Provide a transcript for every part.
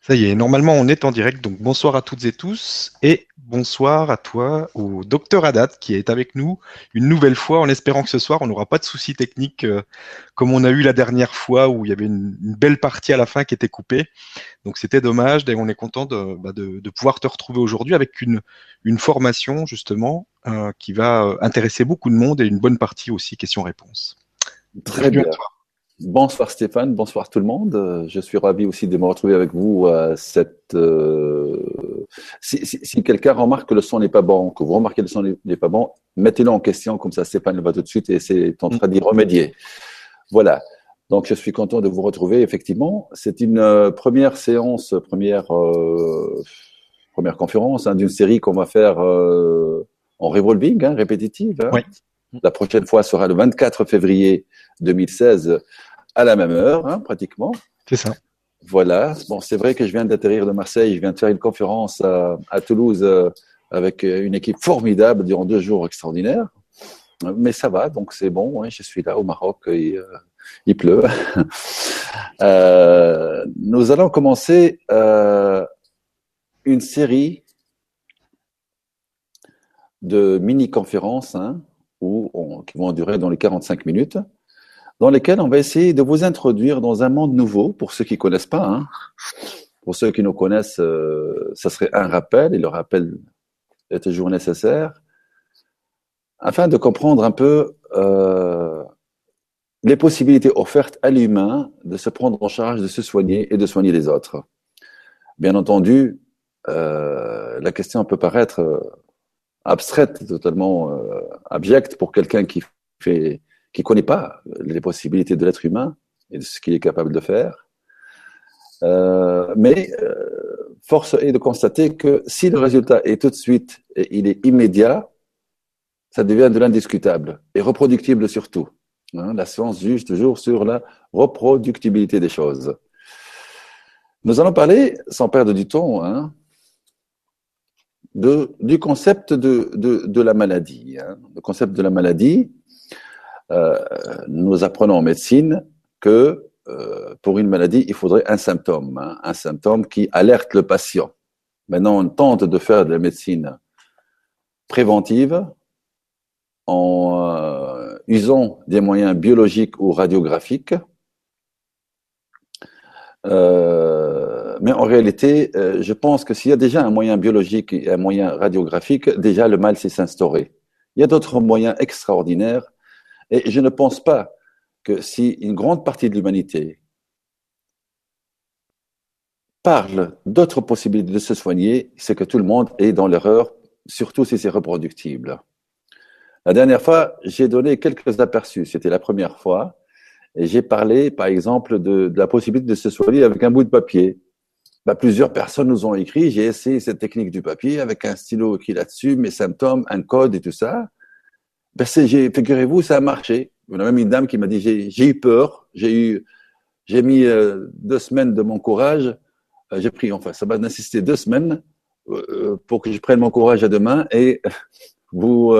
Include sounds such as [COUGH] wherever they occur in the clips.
Ça y est, normalement on est en direct, donc bonsoir à toutes et tous et bonsoir à toi, au docteur Adat qui est avec nous une nouvelle fois en espérant que ce soir on n'aura pas de soucis techniques euh, comme on a eu la dernière fois où il y avait une, belle partie à la fin qui était coupée. Donc c'était dommage et on est content de, bah, pouvoir te retrouver aujourd'hui avec une, une formation justement euh, qui va euh, intéresser beaucoup de monde et une bonne partie aussi questions-réponses. Très bien. Bonsoir Stéphane, bonsoir tout le monde. Je suis ravi aussi de me retrouver avec vous à cette. Euh, si, quelqu'un remarque que le son n'est pas bon, que vous remarquez que le son n'est pas bon, mettez-le en question, comme ça Stéphane va tout de suite et c'est en train d'y remédier. Voilà. Donc je suis content de vous retrouver. Effectivement, c'est une euh, première séance, première euh, première conférence hein, d'une série qu'on va faire en revolving, hein, répétitive. Hein. Oui. La prochaine fois sera le 24 février 2016 à la même heure, hein, pratiquement. C'est ça. Voilà. Bon, c'est vrai que je viens d'atterrir de Marseille, je viens de faire une conférence à, Toulouse euh, avec une équipe formidable durant deux jours extraordinaires. Mais ça va, donc c'est bon. je suis là au Maroc, et, euh, il pleut. [LAUGHS] Euh, nous allons commencer une série de mini-conférences hein, qui vont durer dans les 45 minutes dans lesquels on va essayer de vous introduire dans un monde nouveau, pour ceux qui ne connaissent pas. Hein. Pour ceux qui nous connaissent, euh, ça serait un rappel, et le rappel est toujours nécessaire, afin de comprendre un peu euh, les possibilités offertes à l'humain de se prendre en charge, de se soigner et de soigner les autres. Bien entendu, euh, la question peut paraître abstraite, totalement abjecte pour quelqu'un qui fait qui ne connaît pas les possibilités de l'être humain et de ce qu'il est capable de faire. Euh, mais euh, force est de constater que si le résultat est tout de suite et il est immédiat, ça devient de l'indiscutable et reproductible surtout. Hein, la science juge toujours sur la reproductibilité des choses. Nous allons parler, sans perdre du temps, hein, de, du concept de, de, la maladie. Hein. Le concept de la maladie, euh, nous apprenons en médecine que euh, pour une maladie, il faudrait un symptôme, hein, un symptôme qui alerte le patient. Maintenant, on tente de faire de la médecine préventive en euh, usant des moyens biologiques ou radiographiques. Mais en réalité, je pense que s'il y a déjà un moyen biologique et un moyen radiographique, déjà le mal s'est instauré. Il y a d'autres moyens extraordinaires et je ne pense pas que si une grande partie de l'humanité parle d'autres possibilités de se soigner, c'est que tout le monde est dans l'erreur, surtout si c'est reproductible. La dernière fois, j'ai donné quelques aperçus. C'était la première fois. Et j'ai parlé, par exemple, de, la possibilité de se soigner avec un bout de papier. Bah, plusieurs personnes nous ont écrit, j'ai essayé cette technique du papier avec un stylo qui est là-dessus, mes symptômes, un code et tout ça. Ben, figurez-vous, ça a marché. On a même une dame qui m'a dit j'ai eu peur, j'ai eu, j'ai mis euh, deux semaines de mon courage. Euh, j'ai pris, enfin, ça va nécessiter deux semaines euh, pour que je prenne mon courage à deux mains et [LAUGHS] vous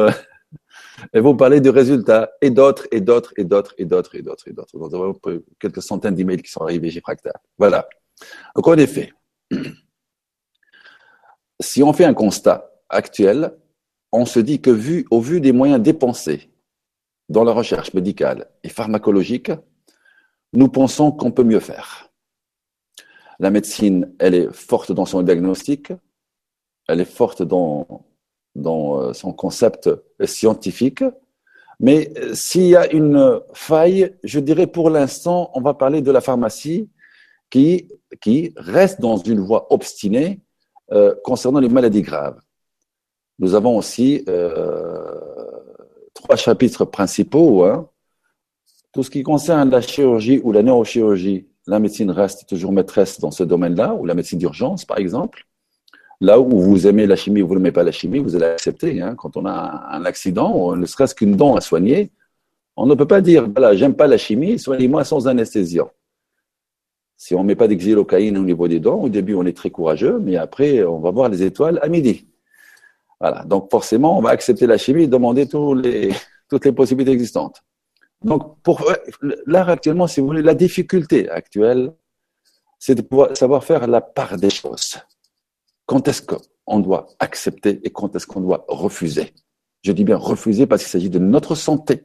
et vous parlez du résultat et d'autres et d'autres et d'autres et d'autres et d'autres et d'autres. Donc, avons quelques centaines d'emails qui sont arrivés chez Fractal. Voilà. Donc en effet, si on fait un constat actuel, on se dit que vu, au vu des moyens dépensés dans la recherche médicale et pharmacologique, nous pensons qu'on peut mieux faire. La médecine, elle est forte dans son diagnostic, elle est forte dans, dans euh, son concept scientifique, mais euh, s'il y a une faille, je dirais pour l'instant, on va parler de la pharmacie qui, qui reste dans une voie obstinée euh, concernant les maladies graves. Nous avons aussi euh, trois chapitres principaux. Hein. Tout ce qui concerne la chirurgie ou la neurochirurgie, la médecine reste toujours maîtresse dans ce domaine-là, ou la médecine d'urgence, par exemple. Là où vous aimez la chimie ou vous n'aimez pas la chimie, vous allez accepter. Hein. Quand on a un accident, ne serait-ce qu'une dent à soigner, on ne peut pas dire, voilà, j'aime pas la chimie, soignez-moi sans anesthésiant. Si on ne met pas d'exylocaïne au niveau des dents, au début, on est très courageux, mais après, on va voir les étoiles à midi. Voilà. Donc forcément, on va accepter la chimie et demander [LAUGHS] toutes les possibilités existantes. Donc pour l'art actuellement, si vous voulez, la difficulté actuelle c'est de pouvoir savoir faire la part des choses. Quand est-ce qu'on doit accepter et quand est-ce qu'on doit refuser? Je dis bien refuser parce qu'il s'agit de notre santé.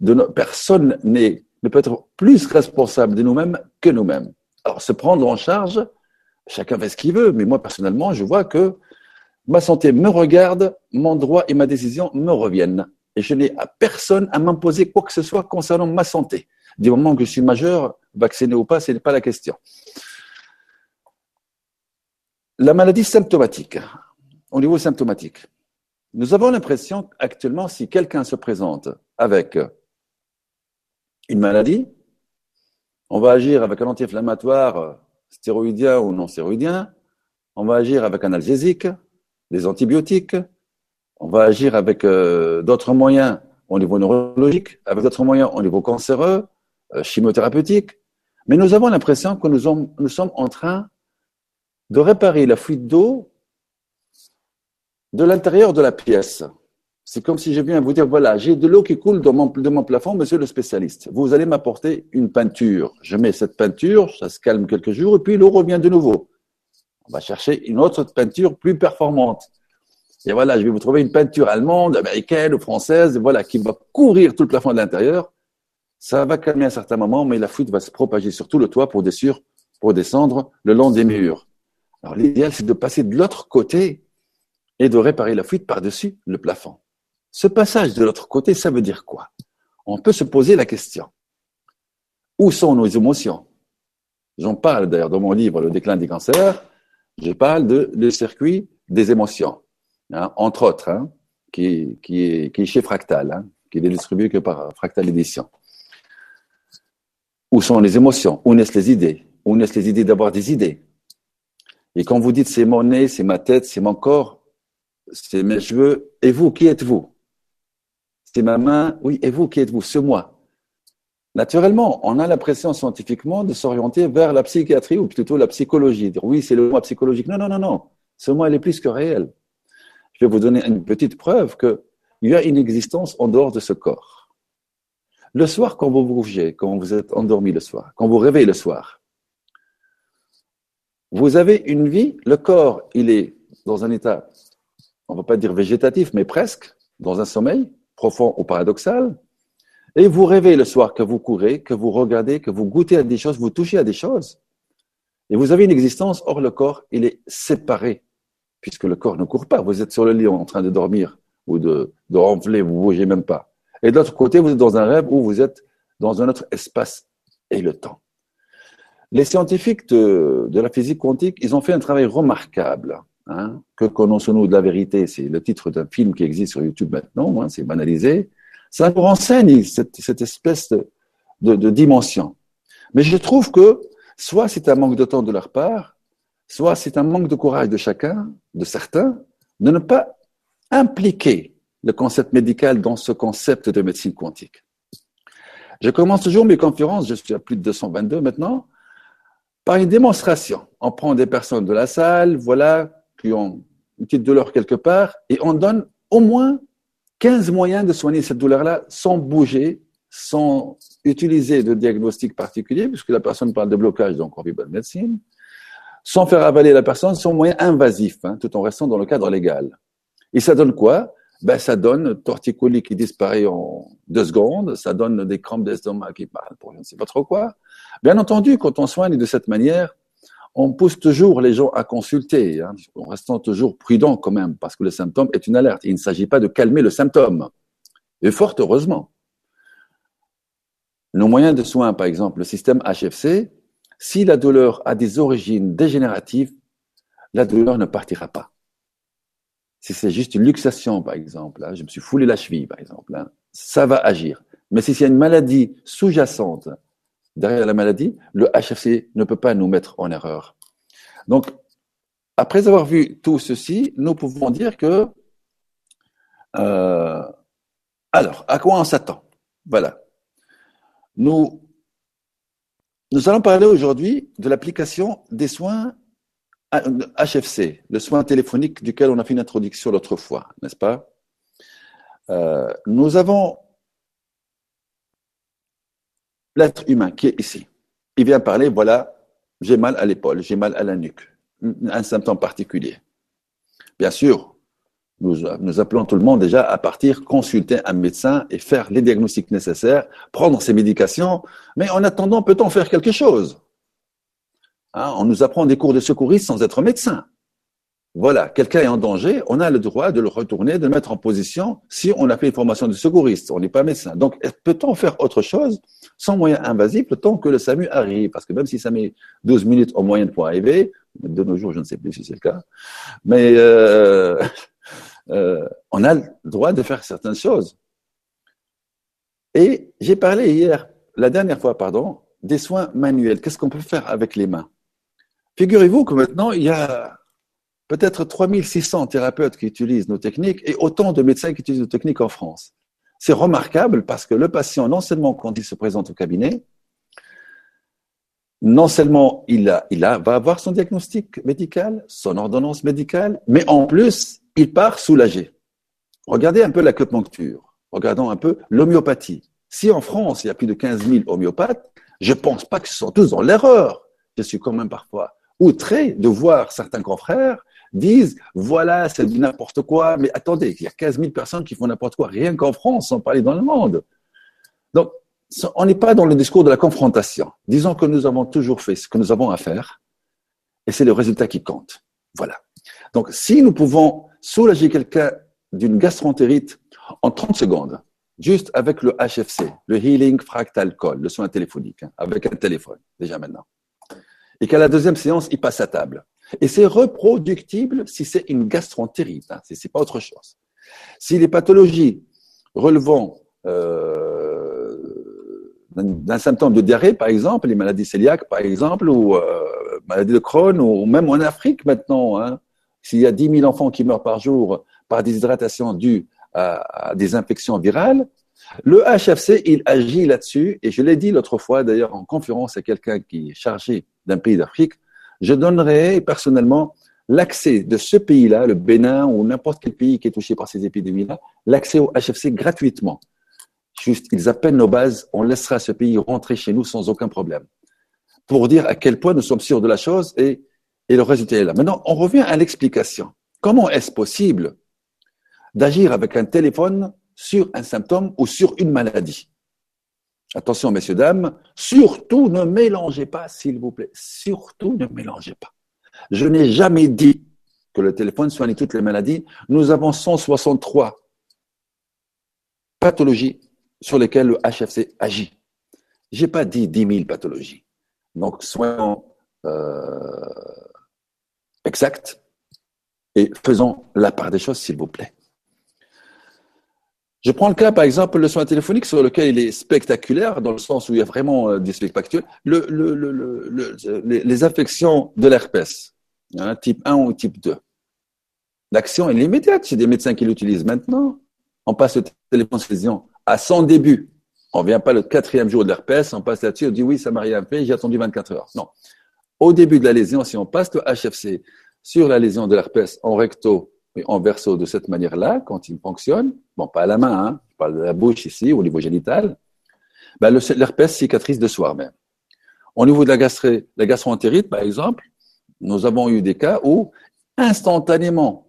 De Personne ne peut être plus responsable de nous-mêmes que nous-mêmes. Alors, se prendre en charge, chacun fait ce qu'il veut, mais moi, personnellement, je vois que ma santé me regarde, mon droit et ma décision me reviennent. Et je n'ai à personne à m'imposer quoi que ce soit concernant ma santé. Du moment que je suis majeur, vacciné ou pas, ce n'est pas la question. La maladie symptomatique, au niveau symptomatique. Nous avons l'impression actuellement, si quelqu'un se présente avec une maladie, on va agir avec un anti-inflammatoire stéroïdien ou non stéroïdien, on va agir avec un analgésique, des antibiotiques, on va agir avec euh, d'autres moyens au niveau neurologique, avec d'autres moyens au niveau cancéreux, euh, chimiothérapeutique. Mais nous avons l'impression que nous, sommes en train de réparer la fuite d'eau de l'intérieur de la pièce. C'est comme si je viens vous dire, voilà, j'ai de l'eau qui coule de mon, de mon plafond, monsieur le spécialiste. Vous allez m'apporter une peinture. Je mets cette peinture, ça se calme quelques jours, et puis l'eau revient de nouveau. On va chercher une autre peinture plus performante. Et voilà, je vais vous trouver une peinture allemande, américaine ou française, voilà, qui va couvrir tout le plafond de l'intérieur. Ça va calmer à un certain moment, mais la fuite va se propager sur tout le toit pour descendre le long des murs. Alors l'idéal, c'est de passer de l'autre côté et de réparer la fuite par-dessus le plafond. Ce passage de l'autre côté, ça veut dire quoi? On peut se poser la question. Où sont nos émotions? J'en parle d'ailleurs dans mon livre Le déclin des cancers. Je parle de le circuit des émotions. Hein, entre autres, hein, qui, qui, est, qui, est, chez Fractal, hein, qui n'est distribué que par Fractal Édition. Où sont les émotions? Où naissent les idées? Où naissent les idées d'avoir des idées? Et quand vous dites c'est mon nez, c'est ma tête, c'est mon corps, c'est mes cheveux, et vous, qui êtes-vous? C'est ma main, oui, et vous, qui êtes-vous? Ce moi. Naturellement, on a l'impression scientifiquement de s'orienter vers la psychiatrie ou plutôt la psychologie. Dire oui, c'est le moi psychologique. Non, non, non, non. Ce moi, il est plus que réel je vais vous donner une petite preuve qu'il y a une existence en dehors de ce corps. Le soir, quand vous vous bougez, quand vous êtes endormi le soir, quand vous réveillez le soir, vous avez une vie, le corps, il est dans un état, on ne va pas dire végétatif, mais presque, dans un sommeil profond ou paradoxal, et vous rêvez le soir que vous courez, que vous regardez, que vous goûtez à des choses, vous touchez à des choses, et vous avez une existence, or le corps, il est séparé puisque le corps ne court pas. Vous êtes sur le lit en train de dormir ou de, de vous ne bougez même pas. Et de l'autre côté, vous êtes dans un rêve où vous êtes dans un autre espace et le temps. Les scientifiques de, la physique quantique, ils ont fait un travail remarquable. Hein, que connaissons-nous de la vérité? C'est le titre d'un film qui existe sur YouTube maintenant, hein, c'est banalisé. Ça nous renseigne cette, espèce de, de dimension. Mais je trouve que soit c'est un manque de temps de leur part, soit c'est un manque de courage de chacun, de certains, de ne pas impliquer le concept médical dans ce concept de médecine quantique. Je commence toujours mes conférences, je suis à plus de 222 maintenant, par une démonstration. On prend des personnes de la salle, voilà, qui ont une petite douleur quelque part, et on donne au moins 15 moyens de soigner cette douleur-là sans bouger, sans utiliser de diagnostic particulier, puisque la personne parle de blocage, donc on vit médecine sans faire avaler la personne, sans moyen invasif, hein, tout en restant dans le cadre légal. Et ça donne quoi? Ben, Ça donne torticolis qui disparaît en deux secondes, ça donne des crampes d'estomac qui parlent pour je ne sais pas trop quoi. Bien entendu, quand on soigne de cette manière, on pousse toujours les gens à consulter, hein, en restant toujours prudent quand même, parce que le symptôme est une alerte. Il ne s'agit pas de calmer le symptôme. Et fort heureusement. Nos moyens de soins, par exemple, le système HFC, si la douleur a des origines dégénératives, la douleur ne partira pas. Si c'est juste une luxation, par exemple, hein, je me suis foulé la cheville, par exemple, hein, ça va agir. Mais si c'est une maladie sous-jacente derrière la maladie, le HFC ne peut pas nous mettre en erreur. Donc, après avoir vu tout ceci, nous pouvons dire que, euh, alors, à quoi on s'attend? Voilà. Nous nous allons parler aujourd'hui de l'application des soins HFC, le soin téléphonique duquel on a fait une introduction l'autre fois, n'est-ce pas? Euh, Nous avons l'être humain qui est ici. Il vient parler, voilà, j'ai mal à l'épaule, j'ai mal à la nuque, un symptôme particulier. Bien sûr, nous, appelons tout le monde déjà à partir consulter un médecin et faire les diagnostics nécessaires, prendre ses médications, mais en attendant, peut-on faire quelque chose? Hein, On nous apprend des cours de secouristes sans être médecin. Voilà, quelqu'un est en danger, on a le droit de le retourner, de le mettre en position si on a fait une formation de secouriste, on n'est pas médecin. Donc, peut-on faire autre chose? Sans moyen invasif le temps que le SAMU arrive Parce que même si ça met 12 minutes en moyenne pour arriver, de nos jours, je ne sais plus si c'est le cas, mais euh, [LAUGHS] euh, on a le droit de faire certaines choses. Et j'ai parlé hier, la dernière fois, pardon, des soins manuels. Qu'est-ce qu'on peut faire avec les mains? Figurez-vous que maintenant, il y a peut-être 3600 thérapeutes qui utilisent nos techniques et autant de médecins qui utilisent nos techniques en France. C'est remarquable parce que le patient, non seulement quand il se présente au cabinet, non seulement il, va avoir son diagnostic médical, son ordonnance médicale, mais en plus, il part soulagé. Regardez un peu l'acupuncture, regardons un peu l'homéopathie. Si en France, il y a plus de 15 000 homéopathes, je ne pense pas ce sont tous dans l'erreur. Je suis quand même parfois outré de voir certains confrères disent voilà, c'est du n'importe quoi, mais attendez, il y a 15 000 personnes qui font n'importe quoi, rien qu'en France, sans parler dans le monde. Donc, on n'est pas dans le discours de la confrontation. Disons que nous avons toujours fait ce que nous avons à faire, et c'est le résultat qui compte. Voilà. Donc, si nous pouvons soulager quelqu'un d'une gastroentérite en 30 secondes, juste avec le HFC, le Healing Fractal Call, le soin téléphonique, hein, avec un téléphone, déjà maintenant, et qu'à la deuxième séance, il passe à table, et c'est reproductible si c'est une gastroentérite, hein, si ce n'est pas autre chose. Si les pathologies relevant euh, d'un symptôme de diarrhée, par exemple, les maladies cœliaques, par exemple, ou euh, maladies de Crohn, ou même en Afrique maintenant, hein, s'il y a 10 000 enfants qui meurent par jour par déshydratation due à, à des infections virales, le HFC, il agit là-dessus, et je l'ai dit l'autre fois d'ailleurs en conférence à quelqu'un qui est chargé d'un pays d'Afrique, je donnerais personnellement l'accès de ce pays-là, le Bénin ou n'importe quel pays qui est touché par ces épidémies-là, l'accès au HFC gratuitement. Juste, ils appellent nos bases, on laissera ce pays rentrer chez nous sans aucun problème. Pour dire à quel point nous sommes sûrs de la chose et, et le résultat est là. Maintenant, on revient à l'explication. Comment est-ce possible d'agir avec un téléphone sur un symptôme ou sur une maladie? Attention, messieurs, dames, surtout ne mélangez pas, s'il vous plaît. Surtout ne mélangez pas. Je n'ai jamais dit que le téléphone soigne toutes les maladies. Nous avons 163 pathologies sur lesquelles le HFC agit. Je n'ai pas dit 10 000 pathologies. Donc, soyons euh, exacts et faisons la part des choses, s'il vous plaît. Je prends le cas, par exemple, le soin téléphonique sur lequel il est spectaculaire, dans le sens où il y a vraiment euh, des spectacles. Le, le, le, les, affections de l'herpès, hein, type 1 ou type 2. L'action est immédiate chez des médecins qui l'utilisent maintenant. On passe le téléphone à son début. On vient pas le quatrième jour de l'herpès, on passe là-dessus, on dit oui, ça m'a rien fait, j'ai attendu 24 heures. Non. Au début de la lésion, si on passe le HFC sur la lésion de l'herpès en recto en verso de cette manière-là, quand il fonctionne, bon, pas à la main, hein, je parle de la bouche ici, au niveau génital, ben, l'herpès cicatrise de soi-même. Au niveau de la, gastré, la gastroentérite, par exemple, nous avons eu des cas où, instantanément,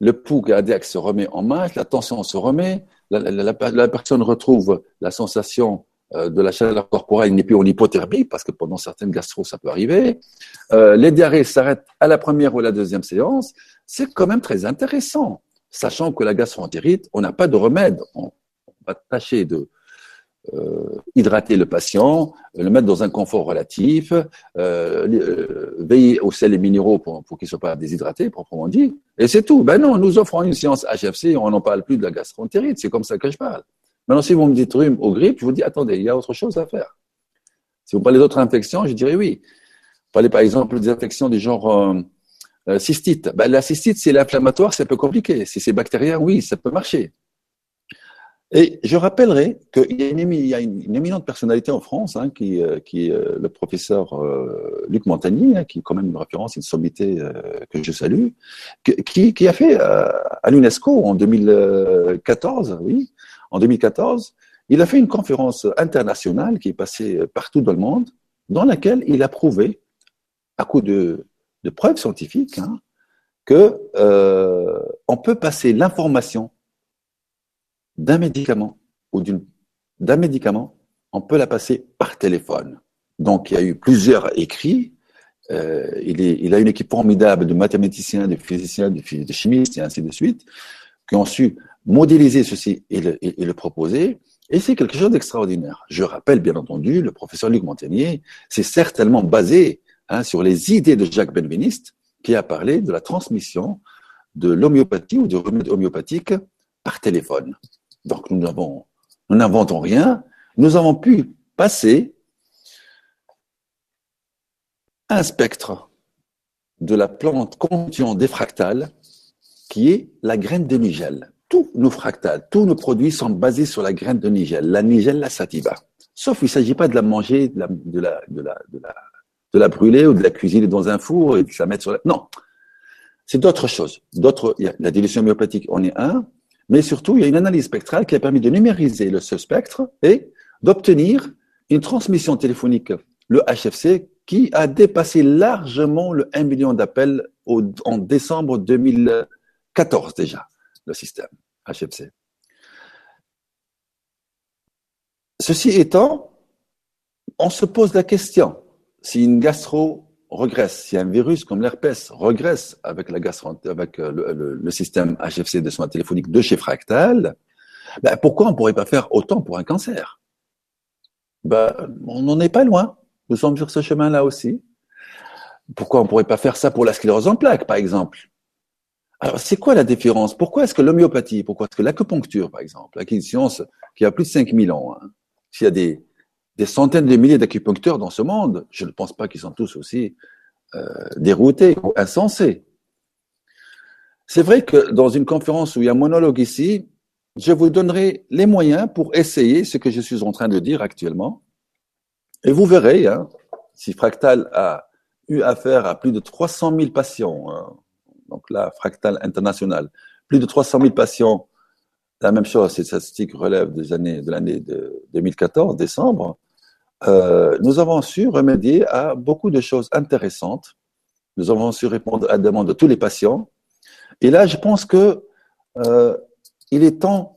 le pouls cardiaque se remet en marche, la tension se remet, la, personne retrouve la sensation de la chaleur corporelle, n'est plus en hypothermie, parce que pendant certaines gastro, ça peut arriver. Euh, les diarrhées s'arrêtent à la première ou la deuxième séance c'est quand même très intéressant, sachant que la gastroentérite, on n'a pas de remède. On, va tâcher de euh, hydrater le patient, le mettre dans un confort relatif, euh, euh, veiller aux sels et minéraux pour, pour qu'il ne soit pas déshydraté, proprement dit. Et c'est tout. Ben non, nous offrons une séance HFC, on n'en parle plus de la gastroentérite, c'est comme ça que je parle. Maintenant, si vous me dites rhume ou grippe, je vous dis, attendez, il y a autre chose à faire. Si vous parlez d'autres infections, je dirais oui. Vous parlez par exemple des infections du genre euh, cystite. Ben, la cystite, c'est l'inflammatoire, c'est un peu compliqué. Si c'est bactérien, oui, ça peut marcher. Et je rappellerai qu'il y a une, éminente personnalité en France, hein, qui, euh, qui est euh, le professeur Luc Montagnier, hein, qui est quand même une référence, une sommité que je salue, qui a fait à l'UNESCO en 2014, oui, en 2014, il a fait une conférence internationale qui est passée partout dans le monde, dans laquelle il a prouvé à coup de, preuves scientifiques, hein, que euh, on peut passer l'information d'un médicament ou d'un médicament, on peut la passer par téléphone. Donc, il y a eu plusieurs écrits. Euh, il, est, il, a une équipe formidable de mathématiciens, de physiciens, de chimistes et ainsi de suite, qui ont su modéliser ceci et le, proposer. Et c'est quelque chose d'extraordinaire. Je rappelle, bien entendu, le professeur Luc Montagnier, c'est certainement basé hein, sur les idées de Jacques Benveniste, qui a parlé de la transmission de l'homéopathie ou du remède homéopathique par téléphone. Donc nous n'avons, nous n'inventons rien. Nous avons pu passer un spectre de la plante continent des fractales qui est la graine de. Tous nos fractales, tous nos produits sont basés sur la graine de nigel, la nigella sativa. Sauf qu'il ne s'agit pas de la manger, de la, brûler ou de la cuisiner dans un four et de la mettre sur la... Non, c'est d'autres choses. D'autres, la dilution homéopathique en est un, mais surtout, il y a une analyse spectrale qui a permis de numériser le, ce spectre et d'obtenir une transmission téléphonique, le HFC, qui a dépassé largement le 1 million d'appels en décembre 2014 déjà, le système HFC. Ceci étant, on se pose la question, si une gastro regresse, si un virus comme l'herpès regresse avec, la gastro, avec euh, le, système HFC de soins téléphoniques de chez Fractal, ben pourquoi on ne pourrait pas faire autant pour un cancer? Ben, On n'en est pas loin. Nous sommes sur ce chemin-là aussi. Pourquoi on ne pourrait pas faire ça pour la sclérose en plaques, par exemple? Alors, c'est quoi la différence? Pourquoi est-ce que l'homéopathie, pourquoi est-ce que l'acupuncture, par exemple, qui est une science qui a plus de 5000 ans, hein, s'il y a des, centaines de milliers d'acupuncteurs dans ce monde, je ne pense pas qu'ils sont tous aussi euh, déroutés ou insensés. C'est vrai que dans une conférence où il y a un monologue ici, je vous donnerai les moyens pour essayer ce que je suis en train de dire actuellement. Et vous verrez, hein, si Fractal a eu affaire à plus de 300 000 patients, hein, donc là, Fractal International, plus de 300 000 patients, la même chose, ces statistiques relèvent des années, de l'année de 2014, décembre, euh, nous avons su remédier à beaucoup de choses intéressantes. Nous avons su répondre à la demande de tous les patients. Et là, je pense que euh, il est temps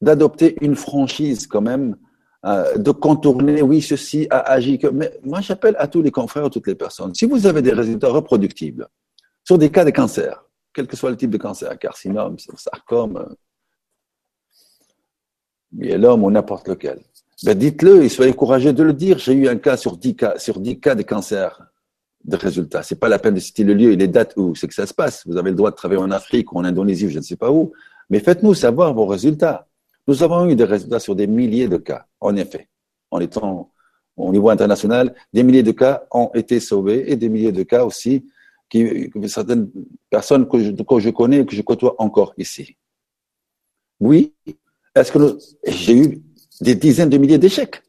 d'adopter une franchise quand même, euh, de contourner, oui, ceci a agi. Mais moi, j'appelle à tous les confrères, toutes les personnes. Si vous avez des résultats reproductibles sur des cas de cancer, quel que soit le type de cancer, carcinome, sarcome, myélome ou n'importe lequel, ben dites-le et soyez courageux de le dire. J'ai eu un cas sur 10 cas, sur 10 cas de cancer de résultats. C'est pas la peine de citer le lieu et les dates où c'est que ça se passe. Vous avez le droit de travailler en Afrique ou en Indonésie ou je ne sais pas où. Mais faites-nous savoir vos résultats. Nous avons eu des résultats sur des milliers de cas, en effet. En étant au niveau international, des milliers de cas ont été sauvés et des milliers de cas aussi qui, certaines personnes que je, que je connais et que je côtoie encore ici. Oui, est-ce que j'ai eu des dizaines de milliers d'échecs.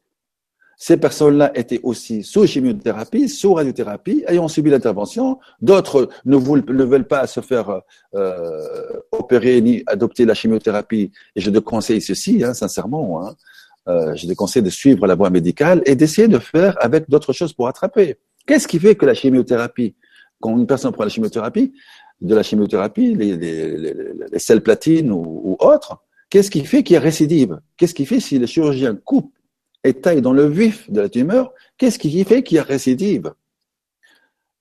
Ces personnes-là étaient aussi sous chimiothérapie, sous radiothérapie, ayant subi l'intervention. D'autres ne, veulent pas se faire euh, opérer ni adopter la chimiothérapie. Et je te conseille ceci, hein, sincèrement. Hein. Euh, je te conseille de suivre la voie médicale et d'essayer de faire avec d'autres choses pour attraper. Qu'est-ce qui fait que la chimiothérapie, quand une personne prend la chimiothérapie, de la chimiothérapie, les, les, platines ou, autres, Qu'est-ce qui fait qu'il y a récidive? Qu'est-ce qui fait si le chirurgien coupe et taille dans le vif de la tumeur Qu'est-ce qui fait qu'il y a récidive?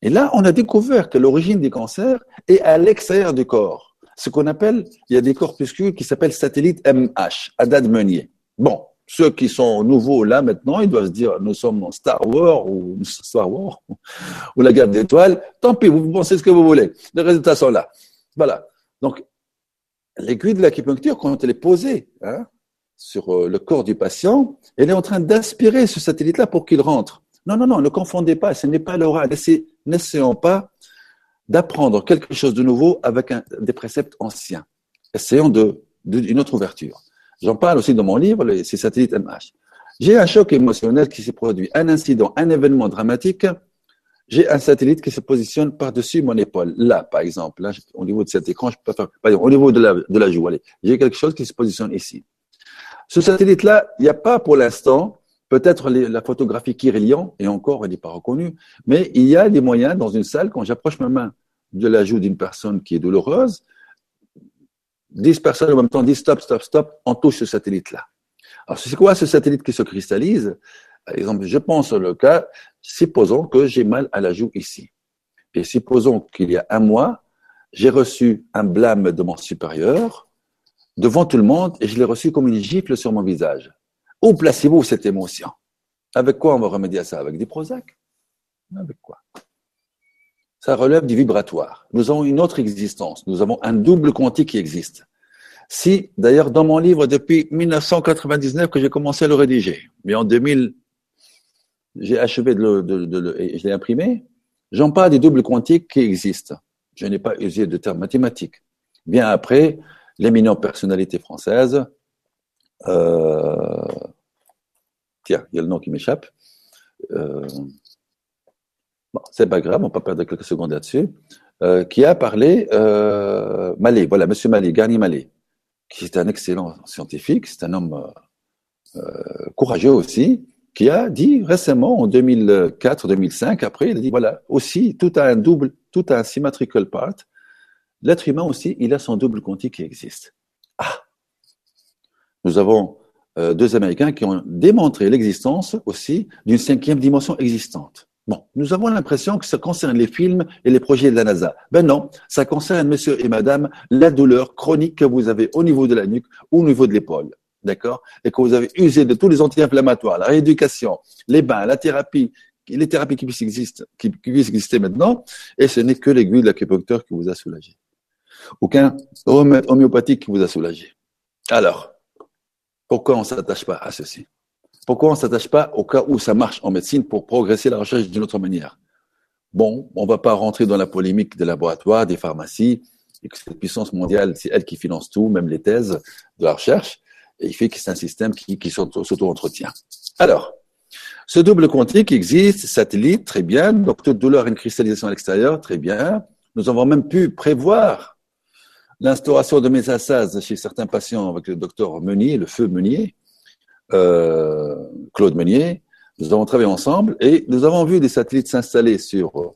Et là, on a découvert que l'origine des cancers est à l'extérieur du corps. Ce qu'on appelle, il y a des corpuscules qui s'appellent satellites MH, date Meunier. Bon, ceux qui sont nouveaux là maintenant, ils doivent se dire nous sommes en Star Wars ou [LAUGHS] Star Wars ou la guerre d'étoiles. Tant pis, vous pensez ce que vous voulez. Les résultats sont là. Voilà. Donc l'aiguille de l'acupuncture, quand elle est posée hein, sur euh, le corps du patient, elle est en train d'aspirer ce satellite-là pour qu'il rentre. Non, non, non, ne confondez pas, ce n'est pas l'oral. N'essayons pas d'apprendre quelque chose de nouveau avec des préceptes anciens. Essayons de, d'une autre ouverture. J'en parle aussi dans mon livre, ces satellites MH. J'ai un choc émotionnel qui s'est produit, un incident, un événement dramatique j'ai un satellite qui se positionne par-dessus mon épaule. Là, par exemple, au niveau de cet écran, je peux faire, par exemple, au niveau de la, joue, j'ai quelque chose qui se positionne ici. Ce satellite-là, il n'y a pas pour l'instant Peut-être la photographie Kirlian, et encore, elle n'est pas reconnue, mais il y a des moyens dans une salle, quand j'approche ma main de la joue d'une personne qui est douloureuse, 10 personnes en même temps disent stop, stop, stop, on touche ce satellite-là. Alors, c'est quoi ce satellite qui se cristallise? Par exemple, je pense au cas, supposons que j'ai mal à la joue ici. Et supposons qu'il y a un mois, j'ai reçu un blâme de mon supérieur devant tout le monde et je l'ai reçu comme une gifle sur mon visage. Où placez-vous cette émotion? Avec quoi on va remédier à ça? Avec des Prozac? Avec quoi? Ça relève du vibratoire. Nous avons une autre existence. Nous avons un double quantique qui existe. Si, d'ailleurs, dans mon livre, depuis 1999 que j'ai commencé à le rédiger, mais en 2000, j'ai achevé de le, de, de, je l'ai imprimé, j'en parle des doubles quantiques qui existent. Je n'ai pas usé de termes mathématiques. Bien après, l'éminente personnalité française, euh, tiens, il y a le nom qui m'échappe. Euh, c'est pas grave, on peut perdre quelques secondes là-dessus. Euh, qui a parlé euh, Malé, voilà, Monsieur Malé, Garnier Malé, qui est un excellent scientifique, c'est un homme euh, courageux aussi, qui a dit récemment, en 2004-2005, après, il a dit voilà, aussi, tout a un double, tout a un symmetrical part. L'être humain aussi, il a son double quantique qui existe. Ah, nous avons deux Américains qui ont démontré l'existence aussi d'une cinquième dimension existante. Bon, nous avons l'impression que ça concerne les films et les projets de la NASA. Ben non, ça concerne monsieur et madame la douleur chronique que vous avez au niveau de la nuque ou au niveau de l'épaule. D'accord? Et que vous avez usé de tous les anti-inflammatoires, la rééducation, les bains, la thérapie, les thérapies qui puissent exister, qui, puissent exister maintenant, et ce n'est que l'aiguille de l'acupuncteur qui vous a soulagé. Aucun remède homéopathique qui vous a soulagé. Alors, pourquoi on ne s'attache pas à ceci? Pourquoi on ne s'attache pas au cas où ça marche en médecine pour progresser la recherche d'une autre manière? Bon, on ne va pas rentrer dans la polémique des laboratoires, des pharmacies, et que cette puissance mondiale, c'est elle qui finance tout, même les thèses de la recherche, et il fait que c'est un système qui, s'auto-entretient. Alors, ce double quantique existe, satellite, très bien, donc toute douleur et une cristallisation à l'extérieur, très bien. Nous avons même pu prévoir l'instauration de métastases chez certains patients avec le docteur Meunier, le feu Meunier, euh, Claude Meunier. Nous avons travaillé ensemble et nous avons vu des satellites s'installer sur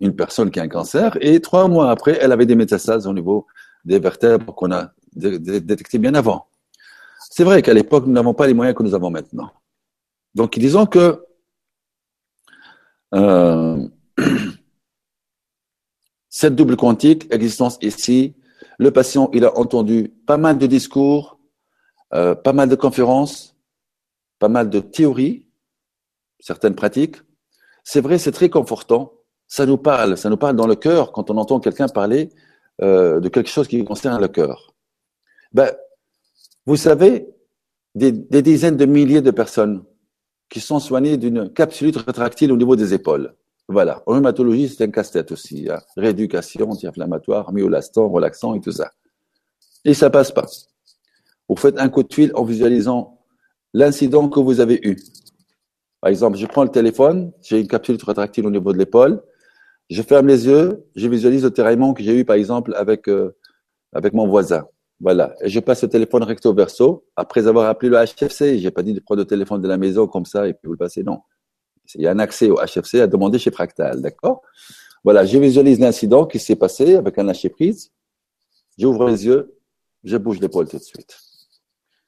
une personne qui a un cancer et trois mois après, elle avait des métastases au niveau des vertèbres qu'on a détectées bien avant. C'est vrai qu'à l'époque, nous n'avons pas les moyens que nous avons maintenant. Donc, disons que euh, [CLEARS THROAT] cette double quantique, existence ici, le patient, il a entendu pas mal de discours, euh, pas mal de conférences, pas mal de théories, certaines pratiques. C'est vrai, c'est très confortant. Ça nous parle, ça nous parle dans le cœur quand on entend quelqu'un parler euh, de quelque chose qui concerne le cœur. Ben, vous savez, des, dizaines de milliers de personnes qui sont soignées d'une capsulite rétractile au niveau des épaules. Voilà. En rhumatologie, c'est un casse-tête aussi. Hein. Rééducation, anti-inflammatoire, myolastant, relaxant et tout ça. Et ça passe pas. Vous faites un coup de fil en visualisant l'incident que vous avez eu. Par exemple, je prends le téléphone, j'ai une capsule rétractile au niveau de l'épaule, je ferme les yeux, je visualise le terraillement que j'ai eu, par exemple, avec, euh, avec mon voisin. Voilà. Et je passe le téléphone recto verso. Après avoir appelé le HFC, j'ai pas dit de prendre le téléphone de la maison comme ça et puis vous le passez. Non. Il y a un accès au HFC à demander chez Fractal, d'accord? Voilà, je visualise l'incident qui s'est passé avec un lâcher prise. J'ouvre les yeux, je bouge l'épaule tout de suite.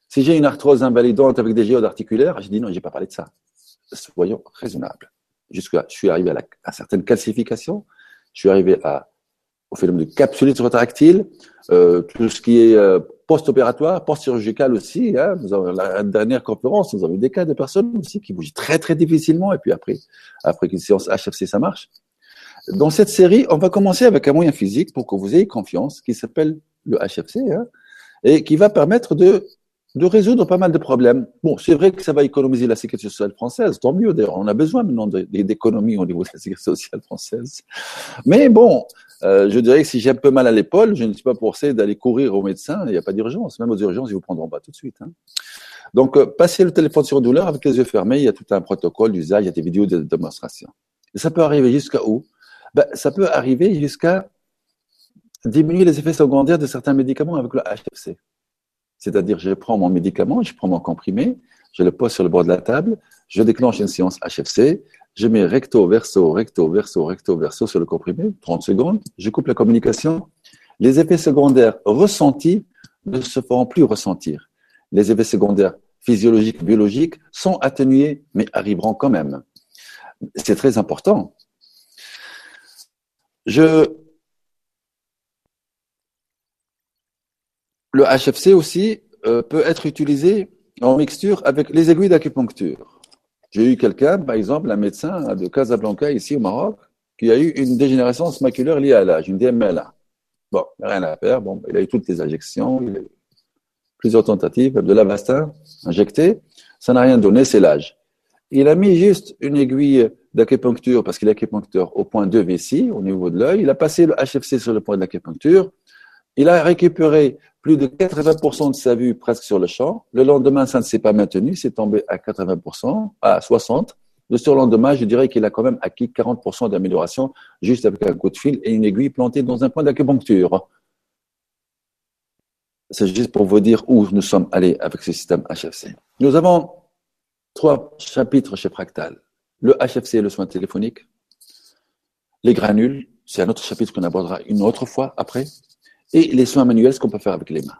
Si j'ai une arthrose invalidante avec des géodes articulaires, je dis non, j'ai pas parlé de ça. Soyons raisonnables. Jusqu'à, je suis arrivé à, la, à certaines calcifications, je suis arrivé à, au phénomène de capsulite rétractile, euh, tout ce qui est euh, post-opératoire, post-chirurgical aussi. Hein. Nous avons la dernière conférence, nous avons eu des cas de personnes aussi qui bougent très très difficilement et puis après, après qu'une séance HFC, ça marche. Dans cette série, on va commencer avec un moyen physique pour que vous ayez confiance, qui s'appelle le HFC, hein, et qui va permettre de de résoudre pas mal de problèmes. Bon, c'est vrai que ça va économiser la sécurité sociale française, tant mieux d'ailleurs. On a besoin maintenant d'économies au niveau de la sécurité sociale française. Mais bon, euh, je dirais que si j'ai un peu mal à l'épaule, je ne suis pas forcé d'aller courir au médecin, il n'y a pas d'urgence. Même aux urgences, ils vous prendront pas tout de suite. Hein. Donc, euh, passer le téléphone sur douleur avec les yeux fermés, il y a tout un protocole d'usage, il y a des vidéos de démonstration. Et ça peut arriver jusqu'à où? Ben, Ça peut arriver jusqu'à diminuer les effets secondaires de certains médicaments avec le HFC. C'est-à-dire, je prends mon médicament, je prends mon comprimé, je le pose sur le bord de la table, je déclenche une séance HFC, je mets recto, verso, recto, verso, recto, verso sur le comprimé, 30 secondes, je coupe la communication. Les effets secondaires ressentis ne se feront plus ressentir. Les effets secondaires physiologiques, biologiques sont atténués, mais arriveront quand même. C'est très important. Je... Le HFC aussi euh, peut être utilisé en mixture avec les aiguilles d'acupuncture. J'ai eu quelqu'un, par exemple, un médecin de Casablanca, ici au Maroc, qui a eu une dégénérescence maculaire liée à l'âge, une DMLA. Bon, rien à faire. Bon, il a eu toutes les injections, il a eu plusieurs tentatives de l'Avastin injecté. Ça n'a rien donné, c'est l'âge. Il a mis juste une aiguille d'acupuncture, parce qu'il est acupuncteur au point 2 Vessie, au niveau de l'œil. Il a passé le HFC sur le point de l'acupuncture. Il a récupéré plus de 80% de sa vue presque sur le champ. Le lendemain, ça ne s'est pas maintenu, c'est tombé à 80%, à 60%. Le surlendemain, je dirais qu'il a quand même acquis 40% d'amélioration juste avec un coup de fil et une aiguille plantée dans un point d'acupuncture. C'est juste pour vous dire où nous sommes allés avec ce système HFC. Nous avons trois chapitres chez Fractal. Le HFC, le soin téléphonique. Les granules, c'est un autre chapitre qu'on abordera une autre fois après et les soins manuels, ce qu'on peut faire avec les mains.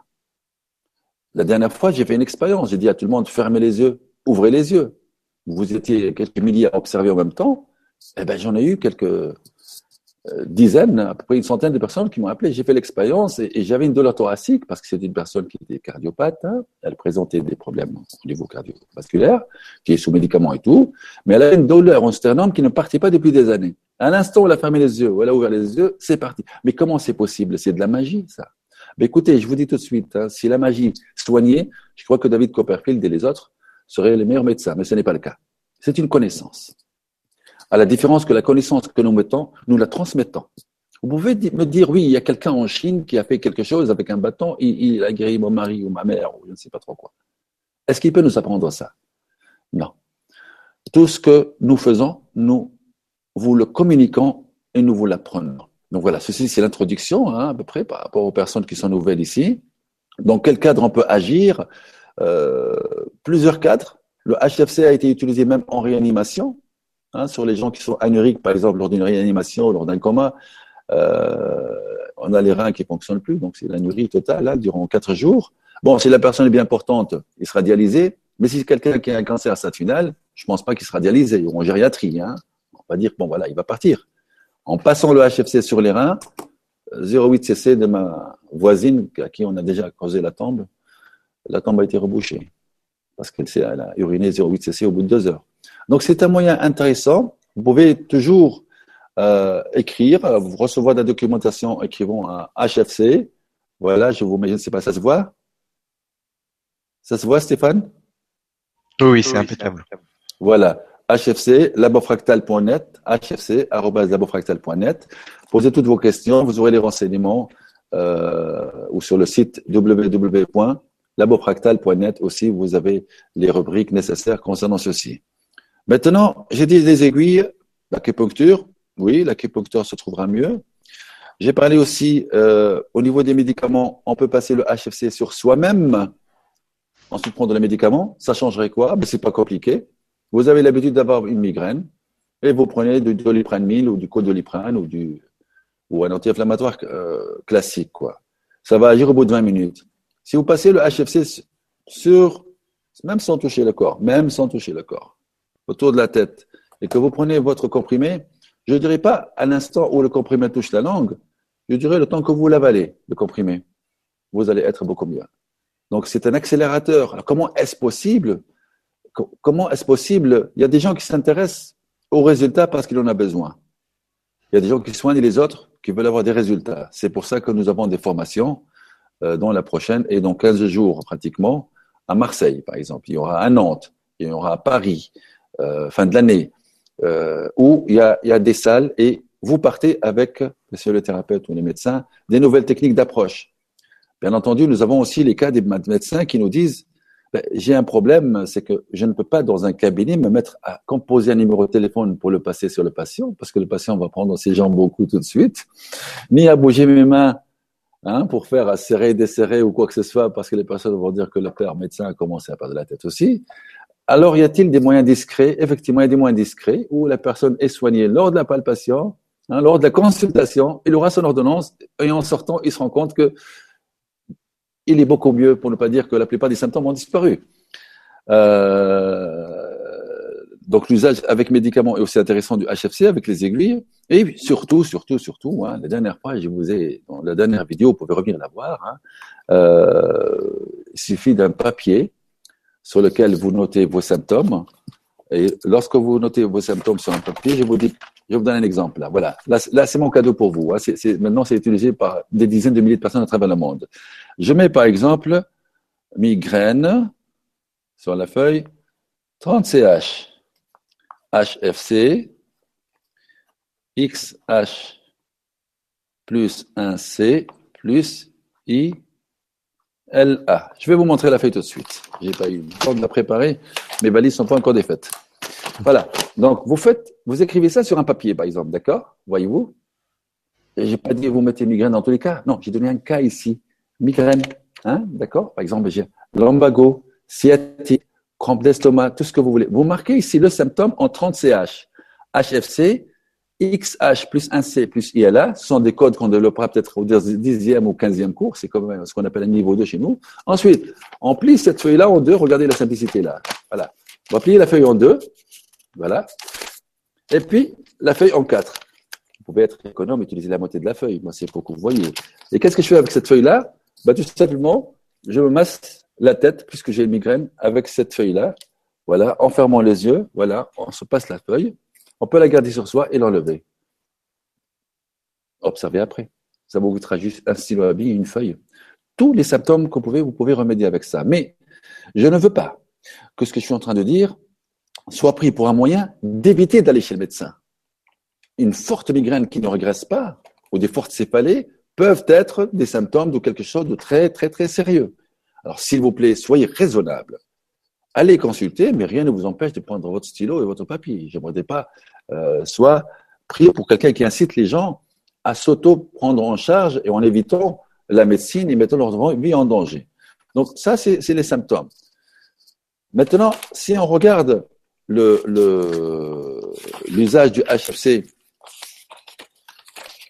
La dernière fois, j'ai fait une expérience. J'ai dit à tout le monde, fermez les yeux, ouvrez les yeux. Vous étiez quelques milliers à observer en même temps. Eh ben, j'en ai eu quelques dizaines, à peu près une centaine de personnes qui m'ont appelé. J'ai fait l'expérience et, j'avais une douleur thoracique parce que c'était une personne qui était cardiopathe. Hein. Elle présentait des problèmes au niveau cardiovasculaire, qui est sous médicaments et tout. Mais elle avait une douleur en sternum qui ne partait pas depuis des années. À l'instant où elle a fermé les yeux, elle a ouvert les yeux, c'est parti. Mais comment c'est possible? C'est de la magie, ça. Mais écoutez, je vous dis tout de suite, hein, si la magie soignait, je crois que David Copperfield et les autres seraient les meilleurs médecins, mais ce n'est pas le cas. C'est une connaissance. À la différence que la connaissance que nous mettons, nous la transmettons. Vous pouvez me dire, oui, il y a quelqu'un en Chine qui a fait quelque chose avec un bâton, il, a guéri mon mari ou ma mère, ou je ne sais pas trop quoi. Est-ce qu'il peut nous apprendre ça? Non. Tout ce que nous faisons, nous vous le communiquons et nous vous l'apprenons. Donc voilà, ceci c'est l'introduction hein, à peu près par rapport aux personnes qui sont nouvelles ici. Dans quel cadre on peut agir? Euh, Plusieurs cadres. Le HFC a été utilisé même en réanimation, hein, sur les gens qui sont anuriques, par exemple, lors d'une réanimation, lors d'un coma. Euh, on a les reins qui ne fonctionnent plus, donc c'est l'anurie totale hein, durant quatre jours. Bon, si la personne est bien portante, il sera dialysé. Mais si c'est quelqu'un qui a un cancer à stade final, je ne pense pas qu'il sera dialysé, ou en gériatrie. Hein va dire, bon voilà, il va partir. En passant le HFC sur les reins, 0,8cc de ma voisine, à qui on a déjà causé la tombe, la tombe a été rebouchée. Parce qu'elle a uriné 0,8cc au bout de deux heures. Donc c'est un moyen intéressant. Vous pouvez toujours euh, écrire, vous recevoir de la documentation, écrivons à HFC. Voilà, je vous mets, je ne sais pas, ça se voit? Ça se voit, Stéphane? Oui, c'est impeccable. Voilà hfc, labofractal.net, hfc, labofractal.net. Posez toutes vos questions, vous aurez les renseignements euh, ou sur le site www.labofractal.net aussi, vous avez les rubriques nécessaires concernant ceci. Maintenant, j'ai dit des aiguilles, l'acupuncture, oui, l'acupuncture se trouvera mieux. J'ai parlé aussi euh, au niveau des médicaments, on peut passer le HFC sur soi-même, ensuite prendre le médicament. Ça changerait quoi? Mais c'est pas compliqué. Vous avez l'habitude d'avoir une migraine et vous prenez du doliprane 1000 ou du codoliprane ou, du, ou un anti-inflammatoire euh, classique. Quoi. Ça va agir au bout de 20 minutes. Si vous passez le HFC sur, même sans toucher le corps, même sans toucher le corps, autour de la tête, et que vous prenez votre comprimé, je ne dirais pas à l'instant où le comprimé touche la langue, je dirais le temps que vous l'avalez, le comprimé, vous allez être beaucoup mieux. Donc c'est un accélérateur. Alors comment est-ce possible comment est-ce possible Il y a des gens qui s'intéressent aux résultats parce qu'ils en ont besoin. Il y a des gens qui soignent les autres qui veulent avoir des résultats. C'est pour ça que nous avons des formations, euh, dont la prochaine est dans 15 jours pratiquement, à Marseille par exemple. Il y aura à Nantes, il y aura à Paris, fin de l'année, euh, où il y, a, des salles et vous partez avec, monsieur le thérapeute ou les médecins, des nouvelles techniques d'approche. Bien entendu, nous avons aussi les cas des médecins qui nous disent ben, j'ai un problème, c'est que je ne peux pas dans un cabinet me mettre à composer un numéro de téléphone pour le passer sur le patient, parce que le patient va prendre ses jambes beaucoup tout de suite, ni à bouger mes mains hein, pour faire à serrer, desserrer ou quoi que ce soit, parce que les personnes vont dire que le père médecin a commencé à perdre la tête aussi. Alors, y a-t-il des moyens discrets? Effectivement, il y a des moyens discrets où la personne est soignée lors de la palpation, hein, lors de la consultation, il aura son ordonnance et en sortant, il se rend compte que il est beaucoup mieux, pour ne pas dire que la plupart des symptômes ont disparu. Euh, donc l'usage avec médicaments est aussi intéressant du HFC avec les aiguilles. Et surtout, surtout, surtout, hein, la dernière page, je vous ai, dans la dernière vidéo, vous pouvez revenir la voir. Hein, euh, il suffit d'un papier sur lequel vous notez vos symptômes. Et lorsque vous notez vos symptômes sur un papier, je vous vous donne un exemple. Là, voilà. Là, c'est mon cadeau pour vous. Hein. Maintenant, c'est utilisé par des dizaines de milliers de personnes à travers le monde. Je mets par exemple migraine sur la feuille 30 CH, HFC, XH plus 1C plus I LA. Je vais vous montrer la feuille tout de suite. J'ai pas eu le temps de la préparer. Mes balises sont pas encore défaites. Voilà. Donc, vous faites, vous écrivez ça sur un papier, par exemple, d'accord? Voyez-vous? J'ai pas dit vous mettez migraine dans tous les cas. Non, j'ai donné un cas ici. Migraine. Hein? D'accord? Par exemple, j'ai lombago, sciatique, crampe d'estomac, tout ce que vous voulez. Vous marquez ici le symptôme en 30 CH. HFC, XH plus 1C plus ILA sont des codes qu'on développera peut-être au 10e ou 15e cours. C'est comme ce qu'on appelle un niveau 2 chez nous. Ensuite, on plie cette feuille-là en deux. Regardez la simplicité là. Voilà. On va plier la feuille en deux. Voilà. Et puis, la feuille en quatre. Vous pouvez être économe, utiliser la moitié de la feuille. Moi, c'est pour que vous voyez. Et qu'est-ce que je fais avec cette feuille-là? Bah, Tout simplement, je me masse la tête, puisque j'ai une migraine, avec cette feuille-là. Voilà, en fermant les yeux. On se passe la feuille. On peut la garder sur soi et l'enlever. Observez après. Ça vous coûtera juste un stylo à billes et une feuille. Tous les symptômes que vous pouvez, vous pouvez remédier avec ça. Mais je ne veux pas que ce que je suis en train de dire soit pris pour un moyen d'éviter d'aller chez le médecin. Une forte migraine qui ne regresse pas, ou des fortes céphalées, peuvent être des symptômes de quelque chose de très, très, très sérieux. Alors, s'il vous plaît, soyez raisonnable. Allez consulter, mais rien ne vous empêche de prendre votre stylo et votre papier. Ne pas euh, soit prier pour quelqu'un qui incite les gens à s'auto-prendre en charge et en évitant la médecine et mettant leur vie en danger. Donc ça, c'est les symptômes. Maintenant, si on regarde l'usage du HFC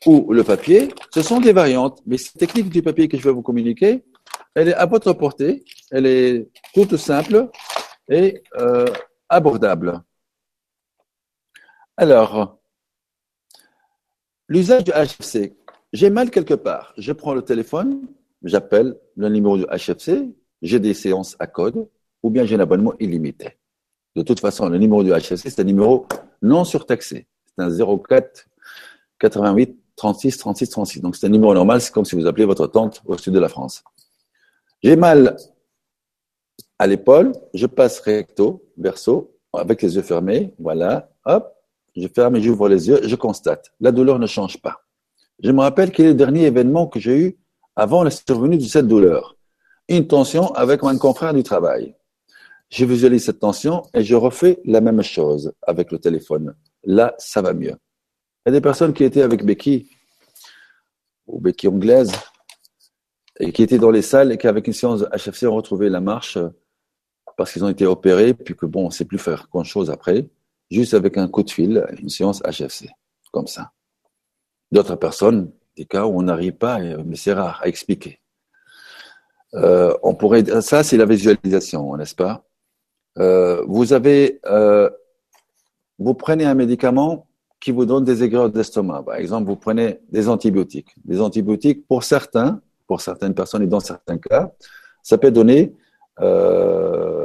ou le papier, ce sont des variantes. Mais cette technique du papier que je vais vous communiquer, elle est à votre portée, elle est toute simple et euh, abordable. Alors, l'usage du HFC. J'ai mal quelque part. Je prends le téléphone, j'appelle le numéro du HFC, j'ai des séances à code, ou bien j'ai un abonnement illimité. De toute façon, le numéro du HFC, c'est un numéro non surtaxé. C'est un 04 88 36 36 36. Donc c'est un numéro normal, c'est comme si vous appelez votre tante au sud de la France. J'ai mal à l'épaule, je passe recto, verso, avec les yeux fermés, voilà, hop, je ferme et j'ouvre les yeux, je constate, la douleur ne change pas. Je me rappelle quel est le dernier événement que j'ai eu avant la survenue de cette douleur. Une tension avec un confrère du travail. Je visualise cette tension et je refais la même chose avec le téléphone. Là, ça va mieux. Il y a des personnes qui étaient avec Becky, ou Becky anglaise, et qui étaient dans les salles et qui, avec une séance HFC, ont retrouvé la marche parce qu'ils ont été opérés, puis que bon, on ne sait plus faire grand chose après, juste avec un coup de fil, une séance HFC, comme ça. D'autres personnes, des cas où on n'arrive pas, mais c'est rare à expliquer. Euh, on pourrait, ça, c'est la visualisation, n'est-ce pas? Euh, vous avez, euh, vous prenez un médicament qui vous donne des aigreurs d'estomac. Par exemple, vous prenez des antibiotiques. Des antibiotiques, pour certains, pour certaines personnes et dans certains cas, ça peut donner euh,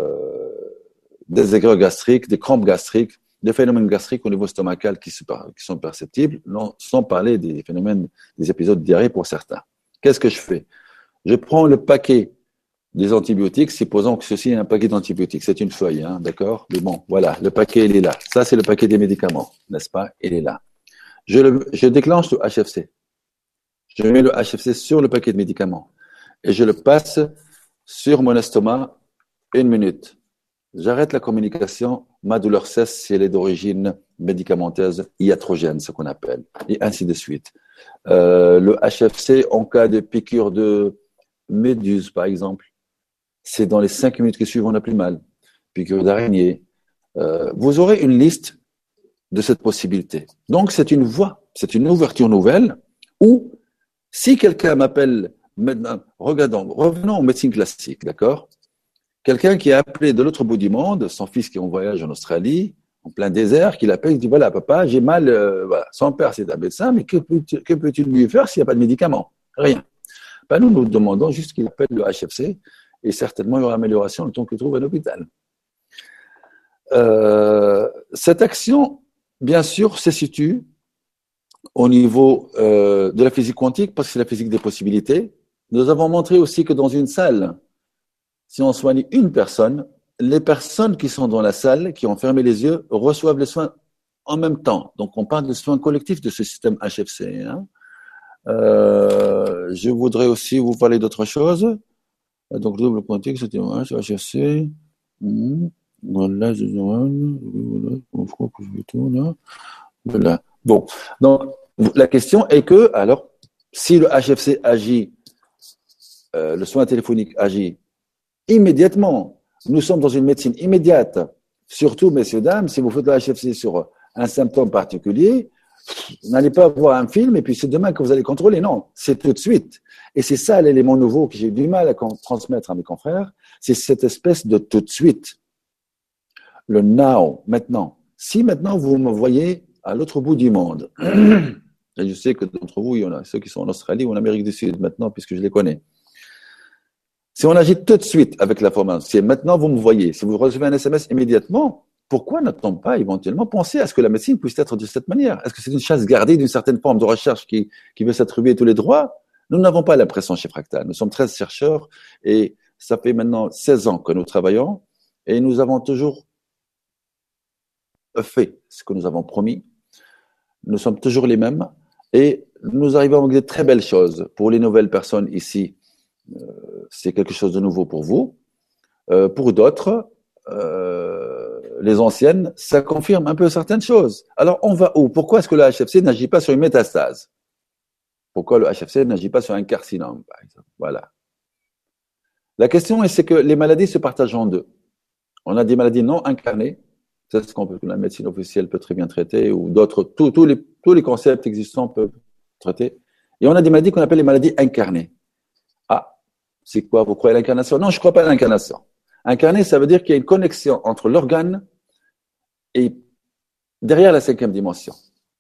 des aigreurs gastriques, des crampes gastriques, des phénomènes gastriques au niveau stomacal qui, sont perceptibles, sans parler des phénomènes, des épisodes de diarrhée pour certains. Qu'est-ce que je fais? Je prends le paquet des antibiotiques, supposons que ceci est un paquet d'antibiotiques. C'est une feuille, hein, d'accord? Mais bon, voilà, le paquet, il est là. Ça, c'est le paquet des médicaments, n'est-ce pas? Il est là. Je déclenche le HFC. Je mets le HFC sur le paquet de médicaments et je le passe sur mon estomac une minute. J'arrête la communication, ma douleur cesse si elle est d'origine médicamenteuse iatrogène, ce qu'on appelle, et ainsi de suite. Euh, le HFC, en cas de piqûre de méduse, par exemple, c'est dans les cinq minutes qui suivent, on n'a plus mal. piqûre d'araignée. Euh, vous aurez une liste de cette possibilité. Donc, c'est une voie, c'est une ouverture nouvelle où, si quelqu'un m'appelle maintenant, regardons, revenons aux médecine classique, d'accord? Quelqu'un qui est appelé de l'autre bout du monde, son fils qui est en voyage en Australie, en plein désert, qui l'appelle, il dit voilà, papa, j'ai mal, euh. Son père, c'est un médecin, mais que, peux-tu lui faire s'il n'y a pas de médicaments? Rien. Ben, nous, nous demandons juste qu'il appelle le HFC et certainement il y aura amélioration le temps qu'il trouve à l'hôpital. Euh, cette action, bien sûr, se situe au niveau euh, de la physique quantique parce que c'est la physique des possibilités. Nous avons montré aussi que dans une salle, si on soigne une personne, les personnes qui sont dans la salle, qui ont fermé les yeux, reçoivent les soins en même temps. Donc on parle de soins collectifs de ce système HFC. Hein. Euh, je voudrais aussi vous parler d'autre chose. Donc double quantique, c'était HFC. Voilà, voilà. Bon, donc la question est que, alors, si le HFC agit, euh, le soin téléphonique agit immédiatement, nous sommes dans une médecine immédiate, surtout, messieurs, dames, si vous faites le HFC sur un symptôme particulier, n'allez pas voir un film et puis c'est demain que vous allez contrôler. Non, c'est tout de suite. Et c'est ça l'élément nouveau que j'ai du mal à transmettre à mes confrères, c'est cette espèce de tout de suite. Le now, maintenant. Si maintenant vous me voyez à l'autre bout du monde, [CLEARS THROAT] et je sais que d'entre vous, il y en a ceux qui sont en Australie ou en Amérique du Sud maintenant, puisque je les connais. Si on agit tout de suite avec la formation, si maintenant vous me voyez, si vous recevez un SMS immédiatement, pourquoi n'a-t-on pas éventuellement pensé à ce que la médecine puisse être de cette manière? Est-ce que c'est une chasse gardée d'une certaine forme de recherche qui, qui veut s'attribuer tous les droits? Nous n'avons pas l'impression chez Fractal. Nous sommes 13 chercheurs et ça fait maintenant 16 ans que nous travaillons et nous avons toujours fait ce que nous avons promis. Nous sommes toujours les mêmes et nous arrivons avec de très belles choses pour les nouvelles personnes ici. Euh, c'est quelque chose de nouveau pour vous. Euh, pour d'autres, euh, les anciennes, ça confirme un peu certaines choses. Alors, on va où? Pourquoi est-ce que le HFC n'agit pas sur une métastase? Pourquoi le HFC n'agit pas sur un carcinome, par exemple? Voilà. La question est, c'est que les maladies se partagent en deux. On a des maladies non incarnées, c'est ce qu'on peut, la médecine officielle peut très bien traiter, ou d'autres, tous les, tous les concepts existants peuvent traiter. Et on a des maladies qu'on appelle les maladies incarnées. C'est quoi Vous croyez à l'incarnation? Non, je ne crois pas à l'incarnation. Incarné, ça veut dire qu'il y a une connexion entre l'organe et derrière la cinquième dimension.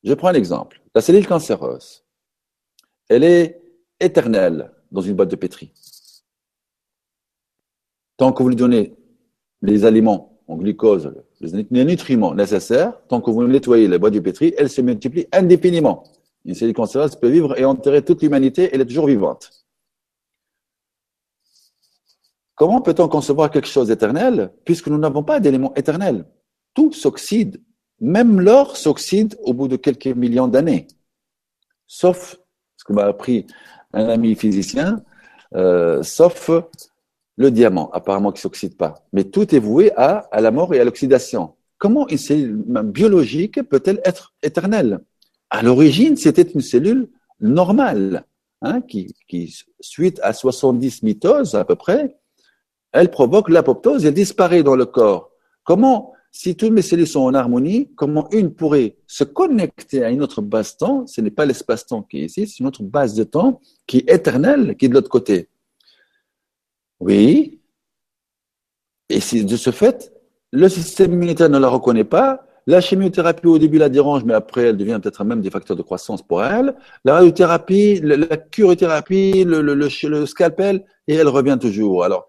Je prends un exemple. La cellule cancéreuse, elle est éternelle dans une boîte de pétri. Tant que vous lui donnez les aliments en glucose, les nutriments nécessaires, tant que vous nettoyez la boîte de pétri, elle se multiplie indéfiniment. Une cellule cancéreuse peut vivre et enterrer toute l'humanité, elle est toujours vivante. Comment peut-on concevoir quelque chose d'éternel puisque nous n'avons pas d'éléments éternels? Tout s'oxyde. Même l'or s'oxyde au bout de quelques millions d'années. Sauf, ce que m'a appris un ami physicien, euh, sauf le diamant, apparemment qui s'oxyde pas. Mais tout est voué à, à la mort et à l'oxydation. Comment une cellule biologique peut-elle être éternelle? À l'origine, c'était une cellule normale, hein, qui, qui, suite à 70 mitoses à peu près, elle provoque l'apoptose, elle disparaît dans le corps. Comment, si toutes mes cellules sont en harmonie, comment une pourrait se connecter à une autre base temps Ce n'est pas l'espace-temps qui est ici, c'est une autre base de temps qui est éternelle, qui est de l'autre côté. Oui. Et si de ce fait, le système immunitaire ne la reconnaît pas, la chimiothérapie au début la dérange, mais après elle devient peut-être même des facteurs de croissance pour elle. La radiothérapie, la, curiothérapie, le, le, scalpel, et elle revient toujours. Alors,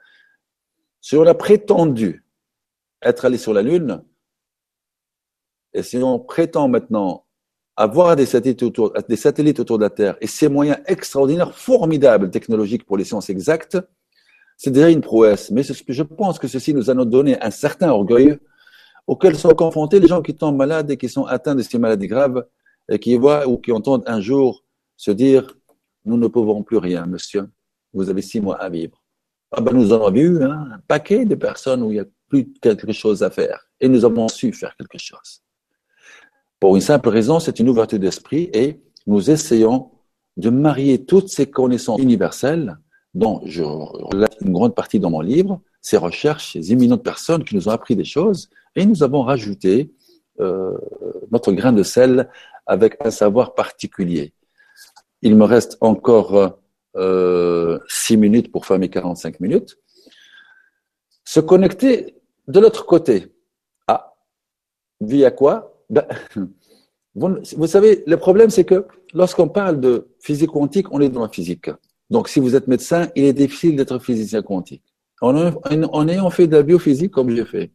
si on a prétendu être allé sur la Lune, et si on prétend maintenant avoir des satellites autour, de la Terre et ces moyens extraordinaires, formidables, technologiques pour les sciences exactes, c'est déjà une prouesse. Mais je pense que ceci nous a donné un certain orgueil auquel sont confrontés les gens qui tombent malades et qui sont atteints de ces maladies graves et qui voient ou qui entendent un jour se dire nous ne pouvons plus rien, monsieur. Vous avez six mois à vivre. Ah ben, nous avons vu hein, un paquet de personnes où il n'y a plus quelque chose à faire. Et nous avons su faire quelque chose. Pour une simple raison, c'est une ouverture d'esprit et nous essayons de marier toutes ces connaissances universelles, dont je relate une grande partie dans mon livre, ces recherches, ces éminentes personnes qui nous ont appris des choses, et nous avons rajouté euh, notre grain de sel avec un savoir particulier. Il me reste encore euh, six minutes pour faire mes 45 minutes. Se connecter de l'autre côté. Ah, via quoi? Ben, [LAUGHS] vous, savez, le problème, c'est que lorsqu'on parle de physique quantique, on est dans la physique. Donc, si vous êtes médecin, il est difficile d'être physicien quantique. En, ayant fait de la biophysique, comme j'ai fait,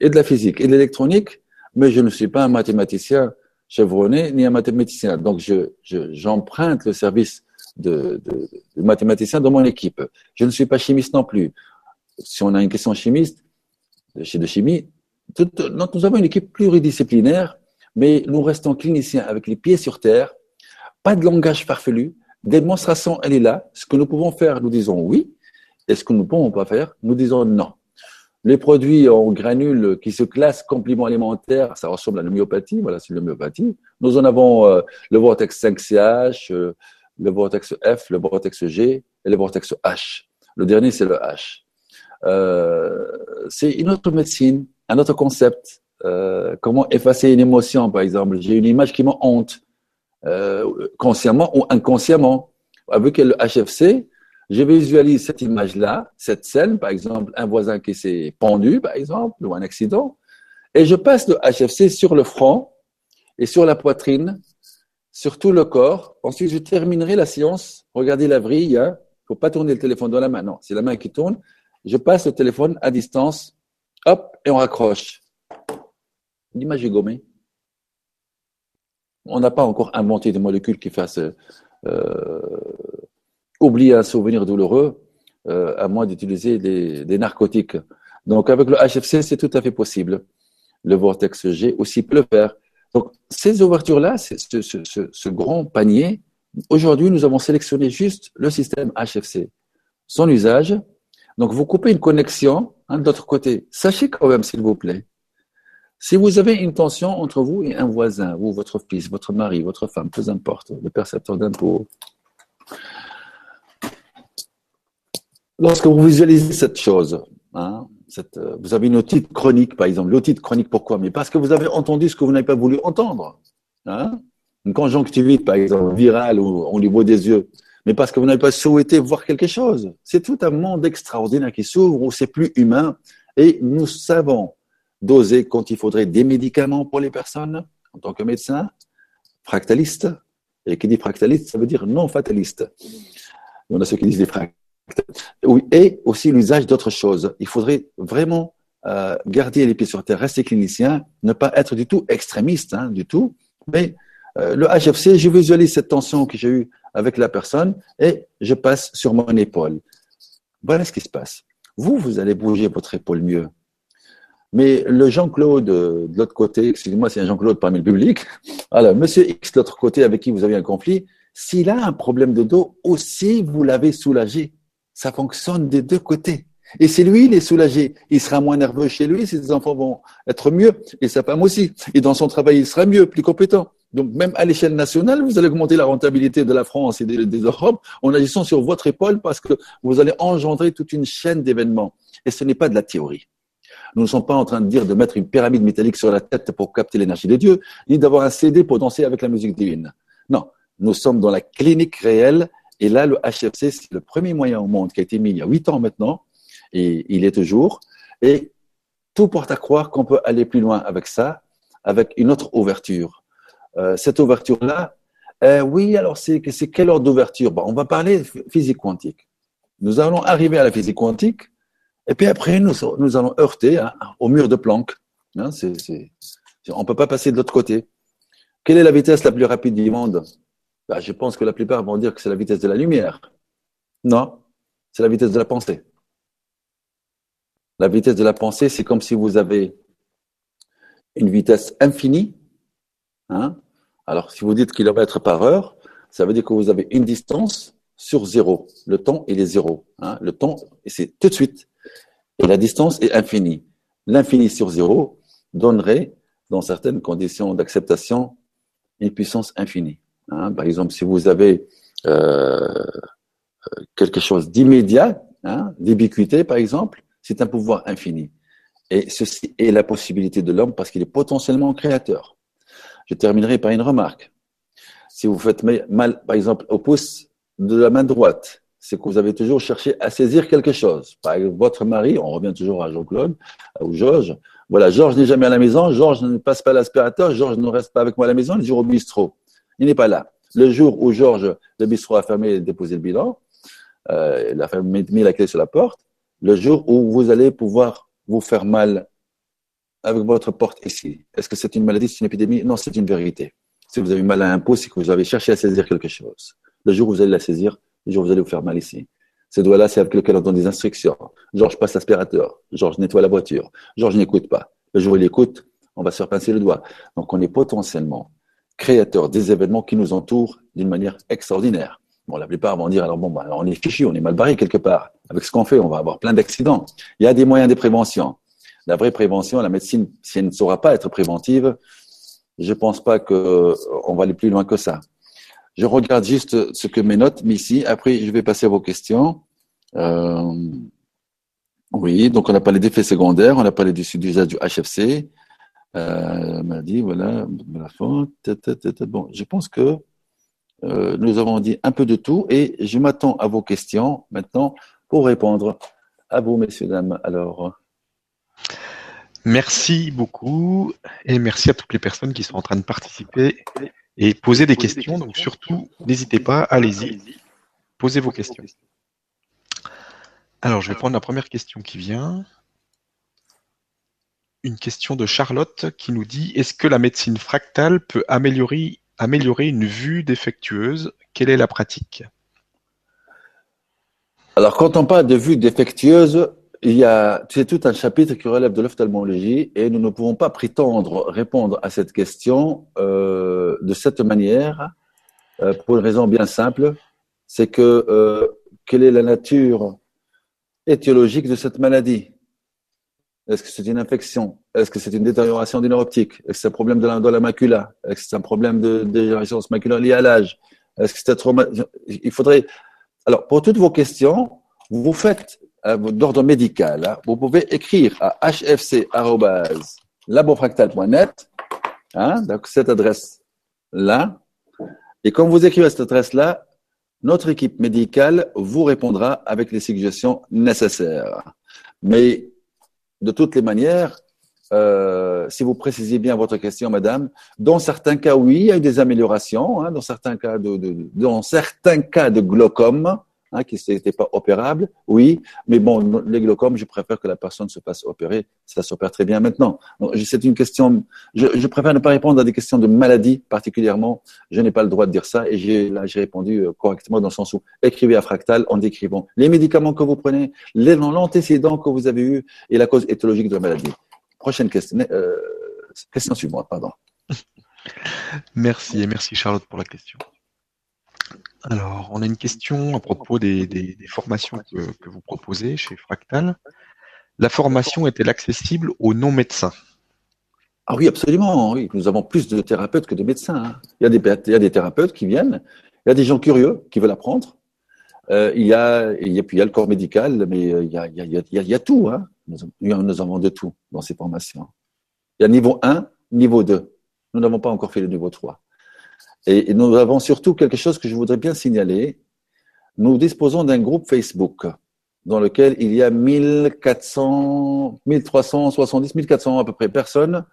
et de la physique et de l'électronique, mais je ne suis pas un mathématicien chevronné ni un mathématicien. Donc, je, j'emprunte le service de, de, de mathématicien dans mon équipe. Je ne suis pas chimiste non plus. Si on a une question chimiste, chez de chimie, nous avons une équipe pluridisciplinaire, mais nous restons cliniciens avec les pieds sur terre, pas de langage farfelu, démonstration, elle est là. Ce que nous pouvons faire, nous disons oui, et ce que nous ne pouvons pas faire, nous disons non. Les produits en granules qui se classent compléments alimentaires, ça ressemble à l'homéopathie, voilà, c'est l'homéopathie. Nous en avons euh, le vortex 5CH, euh, le vortex F, le vortex G et le vortex H. Le dernier, c'est le H. Euh, c'est une autre médecine, un autre concept. Euh, comment effacer une émotion, par exemple. J'ai une image qui me honte, euh, consciemment ou inconsciemment. Avec le HFC, je visualise cette image-là, cette scène, par exemple, un voisin qui s'est pendu, par exemple, ou un accident, et je passe le HFC sur le front et sur la poitrine, sur tout le corps. Ensuite, je terminerai la séance. Regardez la vrille, il hein. faut pas tourner le téléphone dans la main, non, c'est la main qui tourne. Je passe le téléphone à distance, hop, et on raccroche. L'image est gommée. On n'a pas encore inventé des molécules qui fassent euh, oublier un souvenir douloureux, euh, à moins d'utiliser des, narcotiques. Donc avec le HFC, c'est tout à fait possible. Le vortex G aussi peut le faire. Donc ces ouvertures-là, ce, grand panier, aujourd'hui nous avons sélectionné juste le système HFC. Son usage, donc vous coupez une connexion hein, de l'autre côté. Sachez quand même, s'il vous plaît, si vous avez une tension entre vous et un voisin, ou votre fils, votre mari, votre femme, peu importe, le percepteur d'impôt, lorsque vous visualisez cette chose, hein, euh, vous avez une otite chronique, par exemple. L'otite chronique, pourquoi? Mais parce que vous avez entendu ce que vous n'avez pas voulu entendre. Hein? Une conjonctivite, par exemple, virale, ou au niveau des yeux. Mais parce que vous n'avez pas souhaité voir quelque chose. C'est tout un monde extraordinaire qui s'ouvre, où c'est plus humain. Et nous savons doser quand il faudrait des médicaments pour les personnes, en tant que médecin, fractaliste. Et qui dit fractaliste, ça veut dire non fataliste. Y en a ceux qui disent des fractales. Et aussi l'usage d'autres choses. Il faudrait vraiment euh, garder les pieds sur terre, rester clinicien, ne pas être du tout extrémiste, hein, du tout. Mais euh, le HFC, je visualise cette tension que j'ai eue avec la personne et je passe sur mon épaule. Voilà ce qui se passe. Vous, vous allez bouger votre épaule mieux. Mais le Jean-Claude euh, de l'autre côté, excusez-moi, c'est un Jean-Claude parmi le public. Alors, Monsieur X de l'autre côté avec qui vous avez un conflit, s'il a un problème de dos, aussi vous l'avez soulagé. Ça fonctionne des deux côtés. Et si lui, il est soulagé, il sera moins nerveux chez lui, ses enfants vont être mieux, et sa femme aussi. Et dans son travail, il sera mieux, plus compétent. Donc même à l'échelle nationale, vous allez augmenter la rentabilité de la France et des, des Europes en agissant sur votre épaule parce que vous allez engendrer toute une chaîne d'événements. Et ce n'est pas de la théorie. Nous ne sommes pas en train de dire de mettre une pyramide métallique sur la tête pour capter l'énergie des dieux, ni d'avoir un CD pour danser avec la musique divine. Non, nous sommes dans la clinique réelle, et là, le HFC, c'est le premier moyen au monde qui a été mis il y a huit ans maintenant, et il est toujours, et tout porte à croire qu'on peut aller plus loin avec ça, avec une autre ouverture. Euh, cette ouverture-là, euh, oui, alors c'est quelle ordre d'ouverture? Bon, On va parler physique quantique. Nous allons arriver à la physique quantique, et puis après, nous, nous allons heurter hein, au mur de Planck. Hein, on ne peut pas passer de l'autre côté. Quelle est la vitesse la plus rapide du monde? Bah, Je pense que la plupart vont dire que c'est la vitesse de la lumière. Non, c'est la vitesse de la pensée. La vitesse de la pensée, c'est comme si vous avez une vitesse infinie. Hein. Alors, si vous dites kilomètres par heure, ça veut dire que vous avez une distance sur zéro. Le temps, il est zéro. Hein. Le temps, c'est tout de suite. Et la distance est infinie. L'infini sur zéro donnerait, dans certaines conditions d'acceptation, une puissance infinie. Hein. par exemple, si vous avez euh, quelque chose d'immédiat, hein, d'ubiquité par exemple, c'est un pouvoir infini. Et ceci est la possibilité de l'homme parce qu'il est potentiellement créateur. Je terminerai par une remarque. Si vous faites mal, par exemple, au pouce de la main droite, c'est que vous avez toujours cherché à saisir quelque chose. Par exemple, votre mari, on revient toujours à Jean-Claude ou Georges. Voilà, Georges n'est jamais à la maison, Georges ne passe pas l'aspirateur, Georges ne reste pas avec moi à la maison, il est au bistrot. Il n'est pas là. Le jour où Georges, le bistrot a fermé et déposé le bilan, euh, il a mis la clé sur la porte, le jour où vous allez pouvoir vous faire mal avec votre porte ici. Est-ce que c'est une maladie, c'est une épidémie? Non, c'est une vérité. Si vous avez mal à un pouce, c'est que vous avez cherché à saisir quelque chose. Le jour où vous allez la saisir, le jour où vous allez vous faire mal ici. Ces doigts-là, c'est avec lesquels on donne des instructions. Georges passe l'aspirateur. Georges nettoie la voiture. Georges n'écoute pas. Le jour où il écoute, on va se faire le doigt. Donc, on est potentiellement créateur des événements qui nous entourent d'une manière extraordinaire. Bon, la plupart vont dire, alors bon, bah, on est fichu, on est mal barré quelque part. Avec ce qu'on fait, on va avoir plein d'accidents. Il y a des moyens de prévention. La vraie prévention, la médecine, si elle ne saura pas être préventive, je pense pas qu'on va aller plus loin que ça. Je regarde juste ce que mes notes mais ici. Après, je vais passer à vos questions. Euh, oui, donc on a parlé d'effets secondaires, on a parlé du d'usage du HFC. Euh, m'a dit voilà la. Bon, je pense que euh, nous avons dit un peu de tout et je m'attends à vos questions maintenant pour répondre à vous, messieurs, dames. Alors. Merci beaucoup et merci à toutes les personnes qui sont en train de participer et poser des questions. Donc surtout, n'hésitez pas, allez-y, posez vos questions. Alors, je vais prendre la première question qui vient. Une question de Charlotte qui nous dit Est-ce que la médecine fractale peut améliorer une vue défectueuse? Quelle est la pratique? Alors, quand on parle de vue défectueuse, il y a, c'est tout un chapitre qui relève de l'ophtalmologie et nous ne pouvons pas prétendre répondre à cette question euh, de cette manière euh, pour une raison bien simple, c'est que euh, quelle est la nature étiologique de cette maladie? Est-ce que c'est une infection? Est-ce que c'est une détérioration du nerf optique? Est-ce que c'est un problème de la, macula Est-ce que c'est un problème de dégénérescence maculaire liée à l'âge? Est-ce que c'est trauma? Il faudrait. Alors, pour toutes vos questions, vous faites euh, d'ordre médical. Hein. vous pouvez écrire à hfc@labofractal.net. Hein, donc cette adresse là. Et quand vous écrivez à cette adresse là, notre équipe médicale vous répondra avec les suggestions nécessaires. Mais de toutes les manières, euh, si vous précisez bien votre question, madame, dans certains cas, oui, il y a eu des améliorations, hein, dans, certains cas de, de, dans certains cas de glaucome, hein, qui n'était pas opérable, oui, mais bon, les glaucomes, je préfère que la personne se fasse opérer, ça s'opère très bien maintenant. C'est une question, je, préfère ne pas répondre à des questions de maladie particulièrement, je n'ai pas le droit de dire ça, et j'ai répondu euh, correctement dans le sens où écrivez à Fractal en décrivant les médicaments que vous prenez, l'antécédent que vous avez eu et la cause éthologique de la maladie. Prochaine question, euh, question suivante, pardon. [LAUGHS] Merci et merci Charlotte pour la question. Alors, on a une question à propos des, formations que, vous proposez chez Fractal. La formation est-elle accessible aux non-médecins Ah oui, absolument. Nous avons plus de thérapeutes que de médecins. Hein. Il, y a des, thérapeutes qui viennent, il y a des gens curieux qui veulent apprendre. Euh, il, y a, puis le corps médical, mais il, y a, tout. Hein. Nous, nous avons de tout dans ces formations. Il y a niveau 1, niveau 2. Nous n'avons pas encore fait le niveau 3. Et, nous avons surtout quelque chose que je voudrais bien signaler. Nous disposons d'un groupe Facebook dans lequel il y a 1400, 1370, 1400 à peu près personnes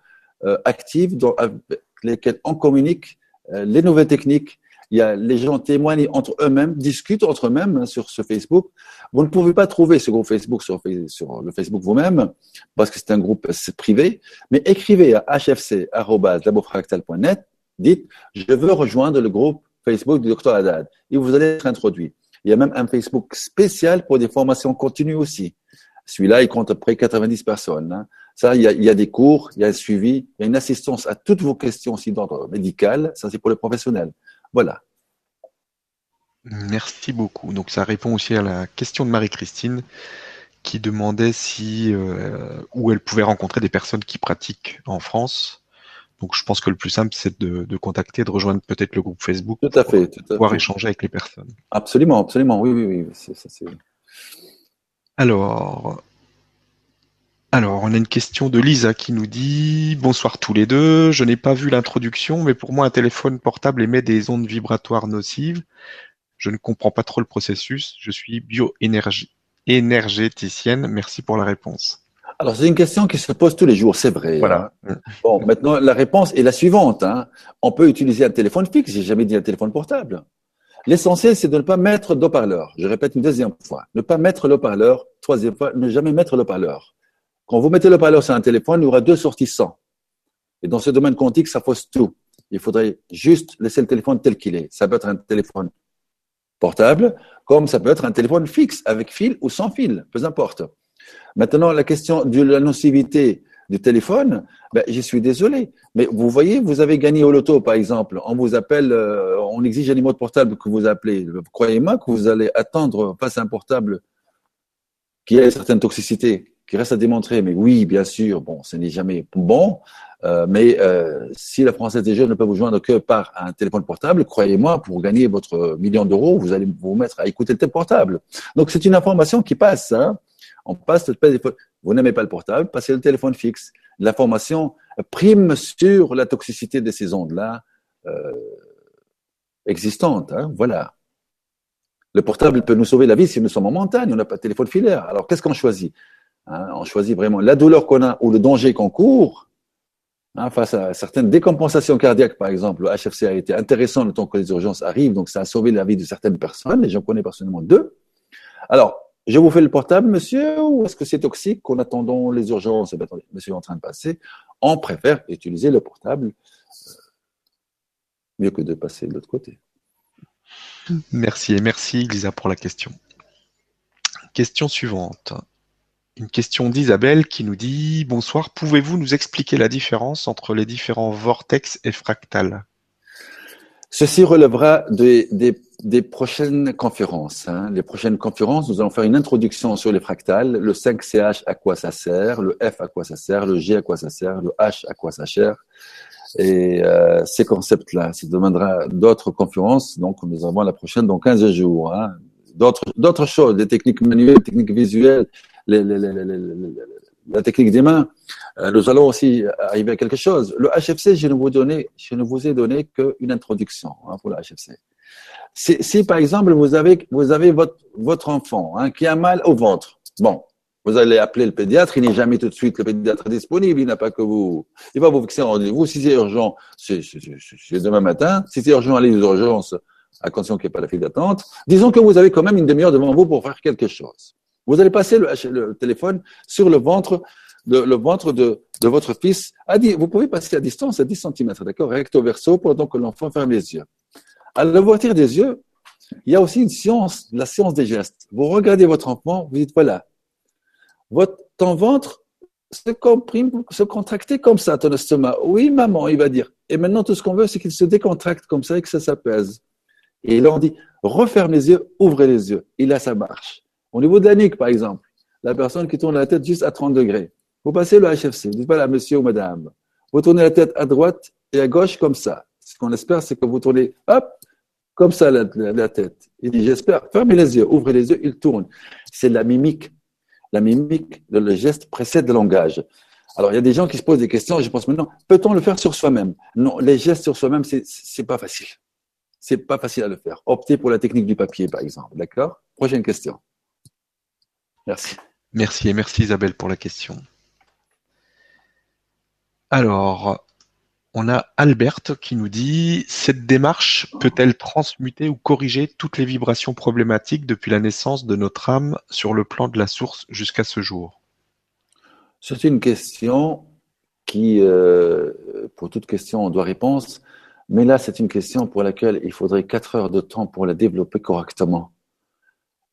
euh, actives dans, avec lesquelles on communique euh, les nouvelles techniques. Il y a les gens témoignent entre eux-mêmes, discutent entre eux-mêmes hein, sur ce Facebook. Vous ne pouvez pas trouver ce groupe Facebook sur, sur le Facebook vous-même parce que c'est un groupe privé, mais écrivez à hfc.labofractal.net dites je veux rejoindre le groupe Facebook du docteur Haddad et vous allez être introduit. Il y a même un Facebook spécial pour des formations continues aussi. Celui-là, il compte à peu près 90 personnes. Hein. Ça, il y, a, des cours, il y a un suivi, il y a une assistance à toutes vos questions aussi d'ordre médical. Ça, c'est pour les professionnels. Voilà. Merci beaucoup. Donc, ça répond aussi à la question de Marie-Christine qui demandait si euh, où elle pouvait rencontrer des personnes qui pratiquent en France. Donc je pense que le plus simple, c'est de, contacter, de rejoindre peut-être le groupe Facebook tout à fait, pour pouvoir échanger avec les personnes. Absolument, absolument, oui, oui, oui. Alors, Alors, on a une question de Lisa qui nous dit Bonsoir tous les deux. Je n'ai pas vu l'introduction, mais pour moi, un téléphone portable émet des ondes vibratoires nocives. Je ne comprends pas trop le processus. Je suis bioénergéticienne. Merci pour la réponse. Alors, c'est une question qui se pose tous les jours, c'est vrai. Voilà. Hein. Bon, maintenant, la réponse est la suivante. Hein. On peut utiliser un téléphone fixe, j'ai jamais dit un téléphone portable. L'essentiel, c'est de ne pas mettre d'eau-parleur. Je répète une deuxième fois. Ne pas mettre le parleur. Troisième fois, ne jamais mettre le parleur. Quand vous mettez le parleur sur un téléphone, il y aura deux sorties sans. Et dans ce domaine quantique, ça fausse tout. Il faudrait juste laisser le téléphone tel qu'il est. Ça peut être un téléphone portable, comme ça peut être un téléphone fixe, avec fil ou sans fil, peu importe. Maintenant, la question de la nocivité du téléphone, ben, je suis désolé. Mais vous voyez, vous avez gagné au loto, par exemple. On vous appelle, euh, on exige un numéro de portable que vous appelez. Croyez-moi que vous allez attendre face à un portable qui a une certaine toxicité, qui reste à démontrer. Mais oui, bien sûr, bon, ce n'est jamais bon. Euh, mais euh, si la Française des Jeux ne peut vous joindre que par un téléphone portable, croyez-moi, pour gagner votre million d'euros, vous allez vous mettre à écouter le téléphone portable. Donc c'est une information qui passe. Hein. On passe le téléphone. Vous n'aimez pas le portable, passez le téléphone fixe. L'information prime sur la toxicité de ces ondes-là euh, existantes. Hein, voilà. Le portable peut nous sauver la vie si nous sommes en montagne, on n'a pas de téléphone filaire. Alors qu'est-ce qu'on choisit hein, On choisit vraiment la douleur qu'on a ou le danger qu'on court. Hein, face à certaines décompensations cardiaques, par exemple, le HFC a été intéressant le temps que les urgences arrivent, donc ça a sauvé la vie de certaines personnes, et j'en connais personnellement deux. Alors, je vous fais le portable, monsieur, ou est-ce que c'est toxique qu'en attendant les urgences? Eh attendez, monsieur est en train de passer. On préfère utiliser le portable euh, mieux que de passer de l'autre côté. Merci et merci Lisa pour la question. Question suivante. Une question d'Isabelle qui nous dit Bonsoir, pouvez-vous nous expliquer la différence entre les différents vortex et fractales? Ceci relèvera des, des, prochaines conférences. Hein. Les prochaines conférences, nous allons faire une introduction sur les fractales, le 5CH à quoi ça sert, le F à quoi ça sert, le G à quoi ça sert, le H à quoi ça sert? Et euh, ces concepts-là, ça demandera d'autres conférences. Donc, nous avons la prochaine dans 15 jours. Hein. D'autres, d'autres choses, des techniques manuelles, des techniques visuelles, les, les, les, la technique des mains. Euh, nous allons aussi arriver à quelque chose. Le HFC, je ne vous, ai donné qu'une introduction hein, pour le HFC. Si, si, par exemple vous avez, vous avez votre, votre enfant hein, qui a mal au ventre, bon, vous allez appeler le pédiatre, il n'est jamais tout de suite le pédiatre disponible, il n'a pas que vous. Il va vous fixer un rendez-vous. Si c'est urgent, c'est demain matin. Si c'est urgent, allez aux urgences, à condition qu'il n'y ait pas la file d'attente. Disons que vous avez quand même une demi-heure devant vous pour faire quelque chose. Vous allez passer le, téléphone sur le ventre le ventre de, votre fils. vous pouvez passer à distance, à 10 cm, d'accord, recto verso, pendant que l'enfant ferme les yeux. À l'ouverture des yeux, il y a aussi une science, la science des gestes. Vous regardez votre enfant, vous dites, voilà, votre, ton ventre se comprime, se contracter comme ça, ton estomac. Oui, maman, il va dire. Et maintenant, tout ce qu'on veut, c'est qu'il se décontracte comme ça et que ça s'apaise. Et là, on dit, referme les yeux, ouvrez les yeux. Et là, ça marche. Au niveau de la nuque, par exemple, la personne qui tourne la tête juste à 30 degrés. Vous passez le HFC, vous dites pas là, monsieur ou madame. Vous tournez la tête à droite et à gauche comme ça. Ce qu'on espère, c'est que vous tournez, hop, comme ça la, tête. Il dit, j'espère, fermez les yeux, ouvrez les yeux, il tourne. C'est la mimique. La mimique, le geste précède le langage. Alors, il y a des gens qui se posent des questions, je pense maintenant, peut-on le faire sur soi-même? Non, les gestes sur soi-même, c'est, c'est pas facile. C'est pas facile à le faire. Optez pour la technique du papier, par exemple. D'accord? Prochaine question. Merci. Merci et merci Isabelle pour la question. Alors, on a Albert qui nous dit Cette démarche peut-elle transmuter ou corriger toutes les vibrations problématiques depuis la naissance de notre âme sur le plan de la source jusqu'à ce jour? C'est une question qui, euh, pour toute question, on doit réponse. Mais là, c'est une question pour laquelle il faudrait quatre heures de temps pour la développer correctement.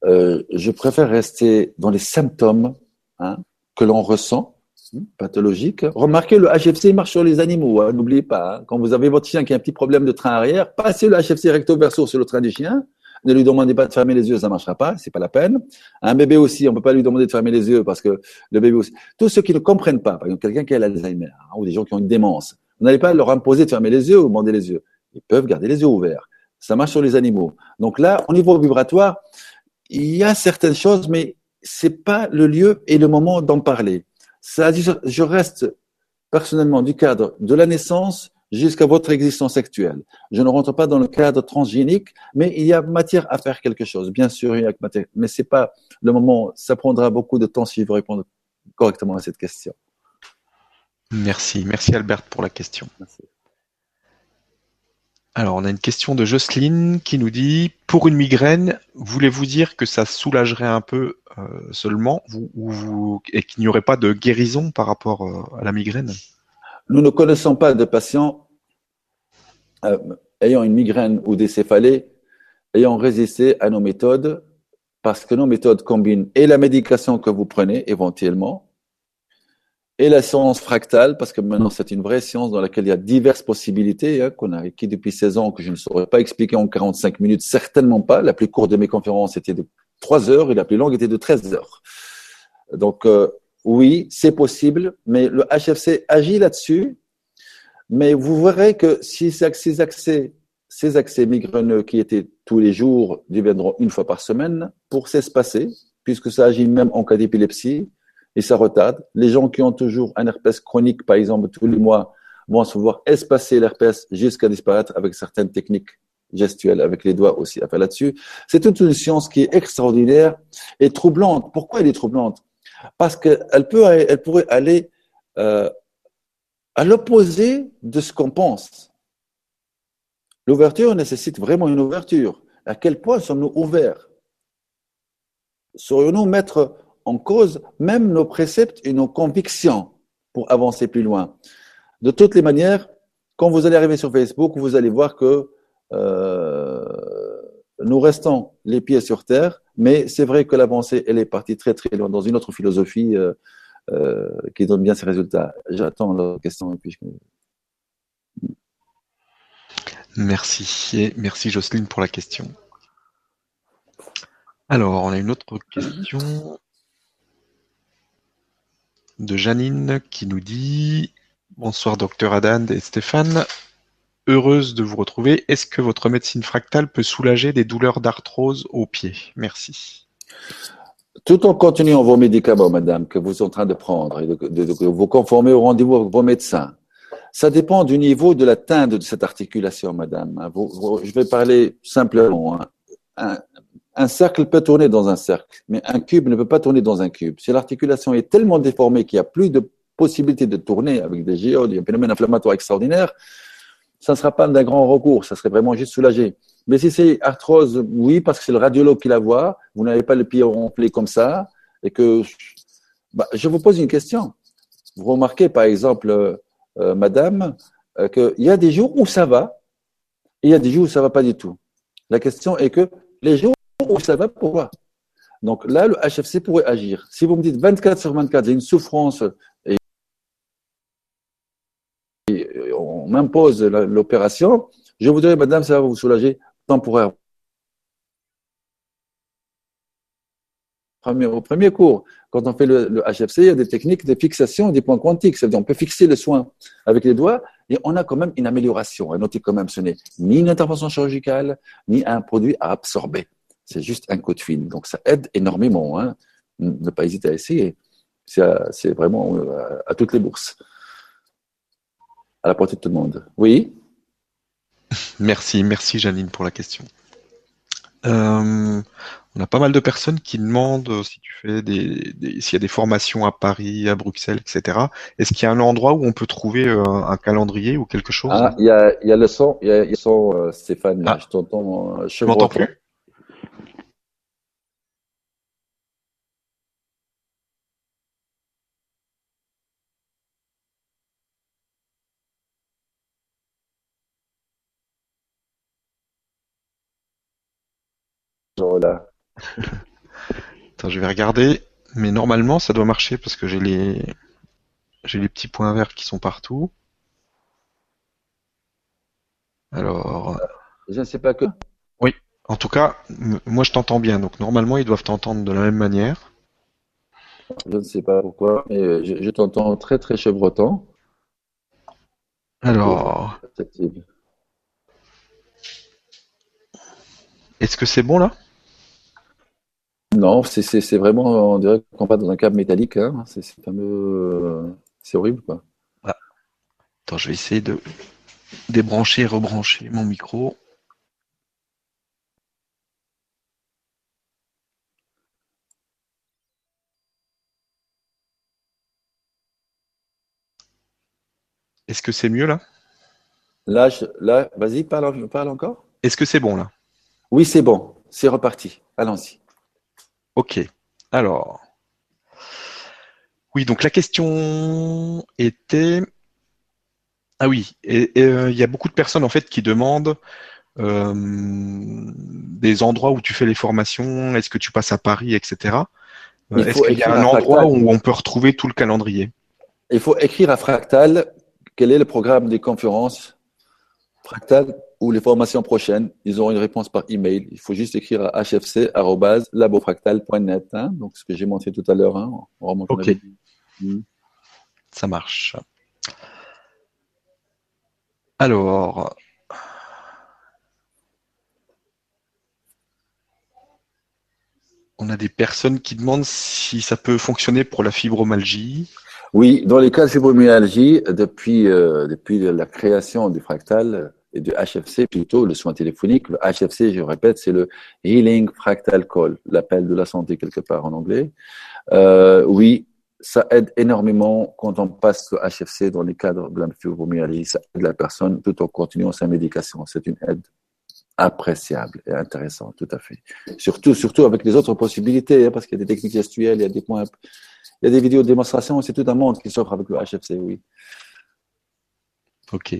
Euh, je préfère rester dans les symptômes hein, que l'on ressent, hein, pathologiques. Remarquez, le HFC marche sur les animaux, hein, n'oubliez pas. Hein. quand vous avez votre chien qui a un petit problème de train arrière, passez le HFC recto verso sur le train du chien. Ne lui demandez pas de fermer les yeux, ça marchera pas, c'est pas la peine. Un bébé aussi, on peut pas lui demander de fermer les yeux parce que le bébé aussi. Tous ceux qui ne comprennent pas, par exemple quelqu'un qui a l'Alzheimer ou des gens qui ont une démence, vous n'allez pas leur imposer de fermer les yeux ou demander les yeux. Ils peuvent garder les yeux ouverts. Ça marche sur les animaux. Donc là, au niveau vibratoire, il y a certaines choses, mais c'est pas le lieu et le moment d'en parler. Ça je reste personnellement du cadre de la naissance jusqu'à votre existence actuelle. Je ne rentre pas dans le cadre transgénique, mais il y a matière à faire quelque chose. Bien sûr, il y a matière, mais c'est pas le moment. Ça prendra beaucoup de temps si je veux répondre correctement à cette question. Merci, merci Albert pour la question. Alors, on a une question de Jocelyne qui nous dit Pour une migraine, voulez-vous dire que ça soulagerait un peu euh, seulement et qu'il n'y aurait pas de guérison par rapport euh, à la migraine? Nous ne connaissons pas de patients euh, ayant une migraine ou des céphalées ayant résisté à nos méthodes parce que nos méthodes combinent et la médication que vous prenez éventuellement et la science fractale, parce que maintenant c'est une vraie science dans laquelle il y a diverses possibilités, hein, qu'on a acquis depuis 16 ans, que je ne saurais pas expliquer en 45 minutes, certainement pas. La plus courte de mes conférences était de 3 heures et la plus longue était de 13 heures. Donc euh, oui, c'est possible, mais le HFC agit là-dessus. Mais vous verrez que si ces accès, ces accès migraineux qui étaient tous les jours deviendront une fois par semaine pour s'espacer, puisque ça agit même en cas d'épilepsie, et ça retarde. Les gens qui ont toujours un herpès chronique, par exemple, tous les mois, vont se voir espacer l'herpès jusqu'à disparaître avec certaines techniques gestuelles, avec les doigts aussi à faire là-dessus. C'est toute une science qui est extraordinaire et troublante. Pourquoi elle est troublante? Parce qu'elle peut, elle pourrait aller euh, à l'opposé de ce qu'on pense. L'ouverture nécessite vraiment une ouverture. À quel point sommes-nous ouverts? Saurions-nous mettre en cause même nos préceptes et nos convictions pour avancer plus loin. De toutes les manières, quand vous allez arriver sur Facebook, vous allez voir que euh, nous restons les pieds sur terre, mais c'est vrai que l'avancée, elle est partie très très loin dans une autre philosophie euh, euh, qui donne bien ses résultats. J'attends la question. Merci. Merci Jocelyne pour la question. Alors, on a une autre question de Janine qui nous dit Bonsoir docteur Adan et Stéphane, heureuse de vous retrouver. Est-ce que votre médecine fractale peut soulager des douleurs d'arthrose aux pieds Merci. Tout en continuant vos médicaments, madame, que vous êtes en train de prendre et de, vous conformer au rendez-vous avec vos médecins, ça dépend du niveau de l'atteinte de cette articulation, madame. je vais parler simplement. Hein cercle peut tourner dans un cercle, mais un cube ne peut pas tourner dans un cube. Si l'articulation est tellement déformée qu'il n'y a plus de possibilité de tourner avec des géodes, un phénomène inflammatoire extraordinaire, ça ne sera pas d'un grand recours, ça serait vraiment juste soulagé. Mais si c'est arthrose, oui, parce que c'est le radiologue qui la voit, vous n'avez pas le pied rempli comme ça, et que bah, je vous pose une question. Vous remarquez, par exemple, euh, euh, madame, euh, qu'il y a des jours où ça va, et il y a des jours où ça va pas du tout. La question est que les jours où ça va, pourquoi? Donc là, le HFC pourrait agir. Si vous me dites 24 sur 24, j'ai une souffrance et, on m'impose l'opération, je vous dirais, madame, ça va vous soulager temporairement. au premier cours, quand on fait le, HFC, il y a des techniques de fixation des points quantiques. C'est-à-dire on peut fixer le soin avec les doigts et on a quand même une amélioration. Quand même, ce n'est ni une intervention chirurgicale, ni un produit à absorber. C'est juste un coup de fil. Donc ça aide énormément. Hein. Ne pas hésiter à essayer. C'est vraiment euh, à toutes les bourses. À la portée de tout le monde. Oui? [LAUGHS] Merci, merci Janine pour la question. Euh, on a pas mal de personnes qui demandent si tu fais des, s'il y a des formations à Paris, à Bruxelles, etc. Est-ce qu'il y a un endroit où on peut trouver euh, un, calendrier ou quelque chose? Ah, il y a, y a le son, il y a, le son, Stéphane. Ah. Je t'entends. Je m'entends plus? [LAUGHS] Attends, je vais regarder. Mais normalement, ça doit marcher parce que j'ai les j'ai les petits points verts qui sont partout. Alors. Je ne sais pas que. Oui. En tout cas, moi je t'entends bien. Donc normalement, ils doivent t'entendre de la même manière. Je ne sais pas pourquoi, mais je, t'entends très très chevrotant. Alors. Est-ce que c'est bon là? Non, c'est vraiment, on dirait qu'on va dans un câble métallique. Hein. C'est fameux. C'est horrible, quoi. Ah. Attends, je vais essayer de débrancher et rebrancher mon micro. Est-ce que c'est mieux là? Là, là vas-y, parle, parle encore. Est-ce que c'est bon là? Oui, c'est bon. C'est reparti. Allons-y. Ok. Alors. Oui, donc la question était. Ah oui, et euh, il y a beaucoup de personnes en fait qui demandent euh, des endroits où tu fais les formations, est-ce que tu passes à Paris, etc. Euh, est-ce qu'il y a un endroit où on peut retrouver tout le calendrier? Il faut écrire à Fractal quel est le programme des conférences? Fractal ou les formations prochaines. Ils auront une réponse par email. Il faut juste écrire à hfc.labofractal.net. Hein, donc, ce que j'ai montré tout à l'heure. Hein, ok. Hmm. Ça marche. Alors. On a des personnes qui demandent si ça peut fonctionner pour la fibromyalgie. Oui, dans les cas de fibromyalgie, depuis, euh, depuis la création du fractal et du HFC, plutôt le soin téléphonique, le HFC, je répète, c'est le Healing Fractal Call, l'appel de la santé quelque part en anglais. Euh, oui, ça aide énormément quand on passe le HFC dans les cadres de la fibromyalgie, ça aide la personne tout en continuant sa médication. C'est une aide appréciable et intéressante, tout à fait. Surtout, surtout avec les autres possibilités, hein, parce qu'il y a des techniques gestuelles, il y a des points il y a des vidéos de démonstration, c'est tout un monde qui s'offre avec le HFC, oui. Ok.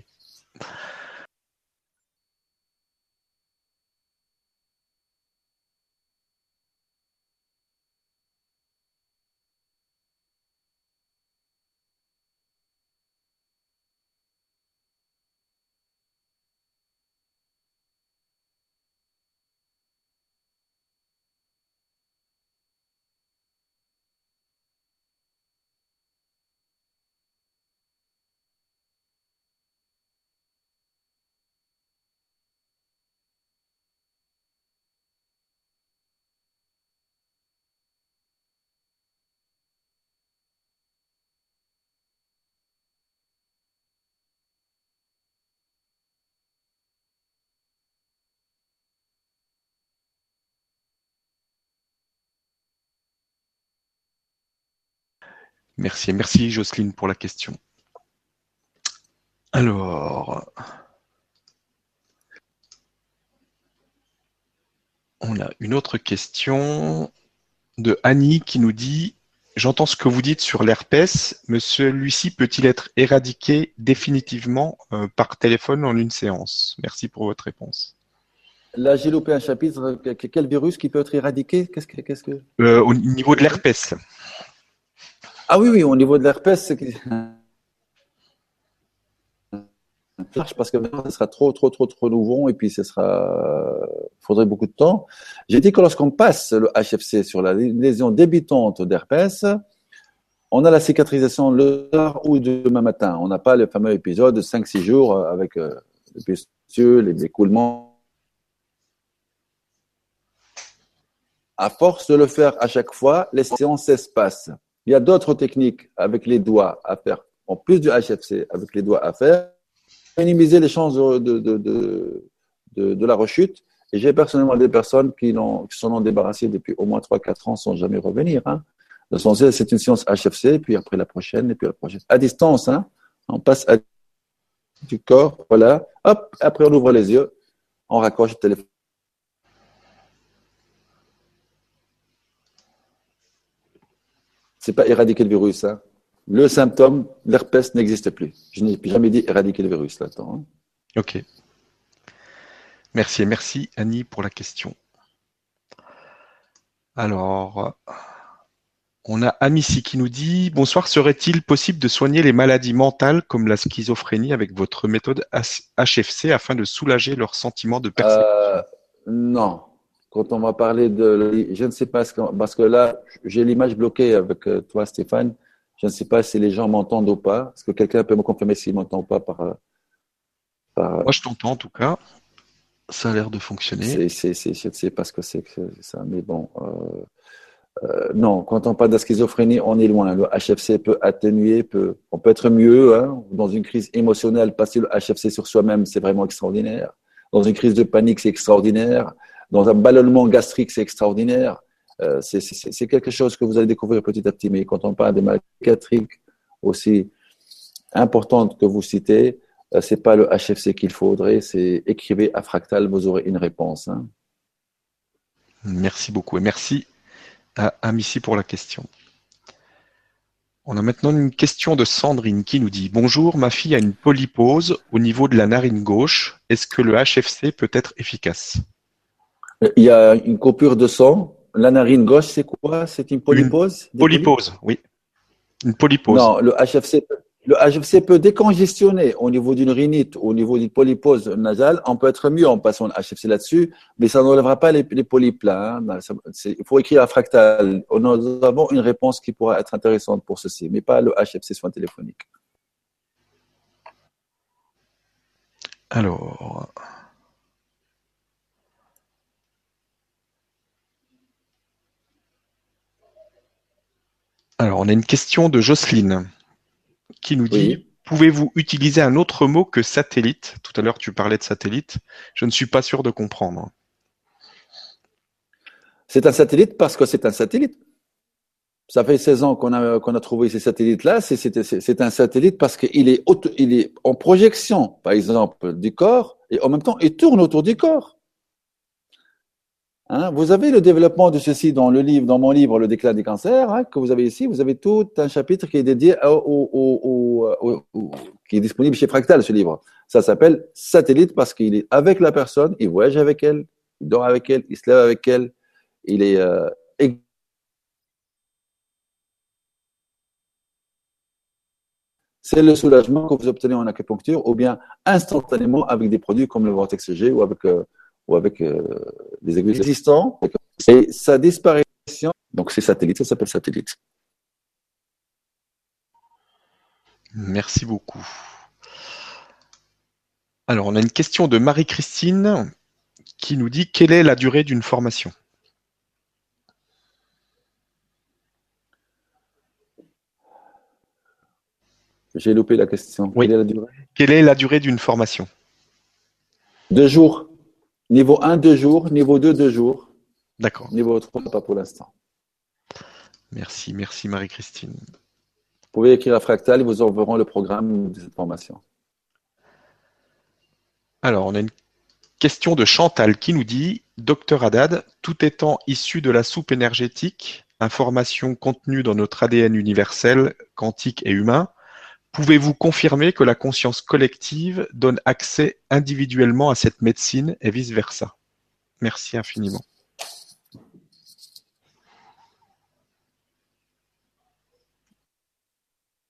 Merci, merci Jocelyne pour la question. Alors, on a une autre question de Annie qui nous dit J'entends ce que vous dites sur l'herpès, mais celui-ci peut-il être éradiqué définitivement euh, par téléphone en une séance? Merci pour votre réponse. Là, j'ai loupé un chapitre. Quel virus qui peut être éradiqué? Qu'est-ce que, qu'est-ce que... Euh, au niveau de l'herpès. Ah oui, oui, au niveau de l'herpès, c'est parce que ce sera trop, trop, trop, trop nouveau et puis ce sera, faudrait beaucoup de temps. J'ai dit que lorsqu'on passe le HFC sur la lésion débutante d'herpès, on a la cicatrisation le soir ou demain matin. On n'a pas le fameux épisode de 5-6 jours avec euh, les pustules, les écoulements. À force de le faire à chaque fois, les séances s'espacent. Il y a d'autres techniques avec les doigts à faire, en plus du HFC, avec les doigts à faire, minimiser les chances de, de, de, de, la rechute. Et j'ai personnellement des personnes qui, qui s'en ont débarrassées depuis au moins 3-4 ans sans jamais revenir. Hein. C'est une séance HFC, puis après la prochaine, et puis la prochaine. À distance, hein. on passe à du corps, voilà. Hop, après on ouvre les yeux, on raccroche le téléphone. C'est pas éradiquer le virus. Hein. Le symptôme, l'herpès n'existe plus. Je n'ai jamais dit éradiquer le virus là hein. Ok. Merci, merci Annie pour la question. Alors, on a Amici qui nous dit Bonsoir, serait-il possible de soigner les maladies mentales comme la schizophrénie avec votre méthode HFC afin de soulager leurs sentiments de persécution? Euh, Non, quand on va parler de, je ne sais pas, parce que là, j'ai l'image bloquée avec euh, toi, Stéphane. Je ne sais pas si les gens m'entendent ou pas. Est-ce que quelqu'un peut me confirmer s'il m'entend pas par, par, Moi, je t'entends en tout cas. Ça a l'air de fonctionner. C'est, je ne sais pas ce que c'est que ça, mais bon. Euh, euh, non, quand on parle de schizophrénie, on est loin. Le HFC peut atténuer, peut, on peut être mieux. Hein. Dans une crise émotionnelle, passer le HFC sur soi-même, c'est vraiment extraordinaire. Dans une crise de panique, c'est extraordinaire. Dans un ballonnement gastrique, c'est extraordinaire. Euh, c'est quelque chose que vous allez découvrir petit à petit. Mais quand on parle des maladies psychiatriques aussi importantes que vous citez, euh, c'est pas le HFC qu'il faudrait, c'est écrivez à Fractal, vous aurez une réponse. Hein. Merci beaucoup et merci à Amici pour la question. On a maintenant une question de Sandrine qui nous dit Bonjour, ma fille a une polypose au niveau de la narine gauche. Est-ce que le HFC peut être efficace? Il y a une coupure de sang. La narine gauche, c'est quoi? C'est une polypose? Une polypose, oui. Une polypose. Non, le HFC, le HFC peut décongestionner au niveau d'une rhinite, au niveau d'une polypose nasale. On peut être mieux en passant le HFC là-dessus, mais ça n'enlèvera pas les, polypes là. Hein. Il faut écrire à fractal. Nous avons une réponse qui pourra être intéressante pour ceci, mais pas le HFC soin téléphonique. Alors. Alors, on a une question de Jocelyne qui nous dit Pouvez-vous utiliser un autre mot que satellite? Tout à l'heure, tu parlais de satellite. Je ne suis pas sûr de comprendre. C'est un satellite parce que c'est un satellite. Ça fait 16 ans qu'on a, qu'on a trouvé ces satellites-là. C'est un satellite parce qu'il est, il est en projection, par exemple, du corps, et en même temps, il tourne autour du corps. Hein, vous avez le développement de ceci dans le livre, dans mon livre, Le déclin des cancers, hein, que vous avez ici. Vous avez tout un chapitre qui est dédié au, qui est disponible chez Fractal, ce livre. Ça s'appelle Satellite parce qu'il est avec la personne, il voyage avec elle, il dort avec elle, il se lève avec elle, il est euh, c'est le soulagement que vous obtenez en acupuncture ou bien instantanément avec des produits comme le Vortex G ou avec euh, ou avec euh, des aiguilles existants. Et sa disparition, donc c'est satellite, ça s'appelle satellite. Merci beaucoup. Alors, on a une question de Marie-Christine qui nous dit quelle est la durée d'une formation? J'ai loupé la question. Quelle est la durée? Quelle est la durée d'une formation? Deux jours. Niveau 1, 2 jours. Niveau 2, 2 jours. D'accord. Niveau 3, pas pour l'instant. Merci, merci Marie-Christine. Vous pouvez écrire à Fractal, ils vous enverront le programme de cette formation. Alors, on a une question de Chantal qui nous dit Docteur Haddad, tout étant issu de la soupe énergétique, information contenue dans notre ADN universel, quantique et humain, Pouvez-vous confirmer que la conscience collective donne accès individuellement à cette médecine et vice-versa? Merci infiniment.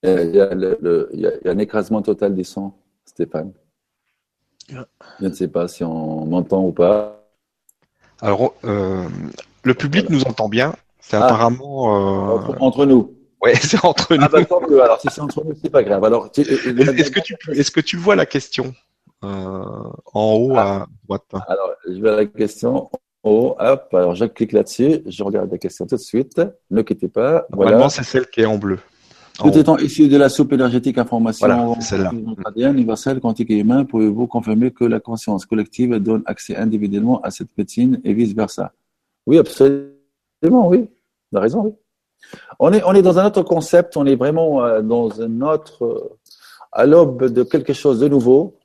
Il y, a un écrasement total des sons, Stéphane. Je ne sais pas si on m'entend ou pas. Alors, euh, le public nous entend bien. C'est ah. apparemment. Euh, entre, nous. Ouais, [LAUGHS] c'est entre ah, nous. Alors, si c'est entre nous, c'est pas grave. Alors, euh, est-ce que tu est-ce que tu vois la question euh, en haut ah. à droite? Alors, je vois la question en haut. Hop, alors je clique là-dessus. Je regarde la question tout de suite. Ne quittez pas. Normalement, c'est celle qui est en bleu. Tout étant issu de la soupe énergétique information voilà, universelle, quantique et humain, pouvez-vous confirmer que la conscience collective donne accès individuellement à cette médecine et vice-versa? Oui, absolument, oui. Avez raison, oui. On est, on est dans un autre concept, on est vraiment euh, dans un autre, euh, à l'aube de quelque chose de nouveau,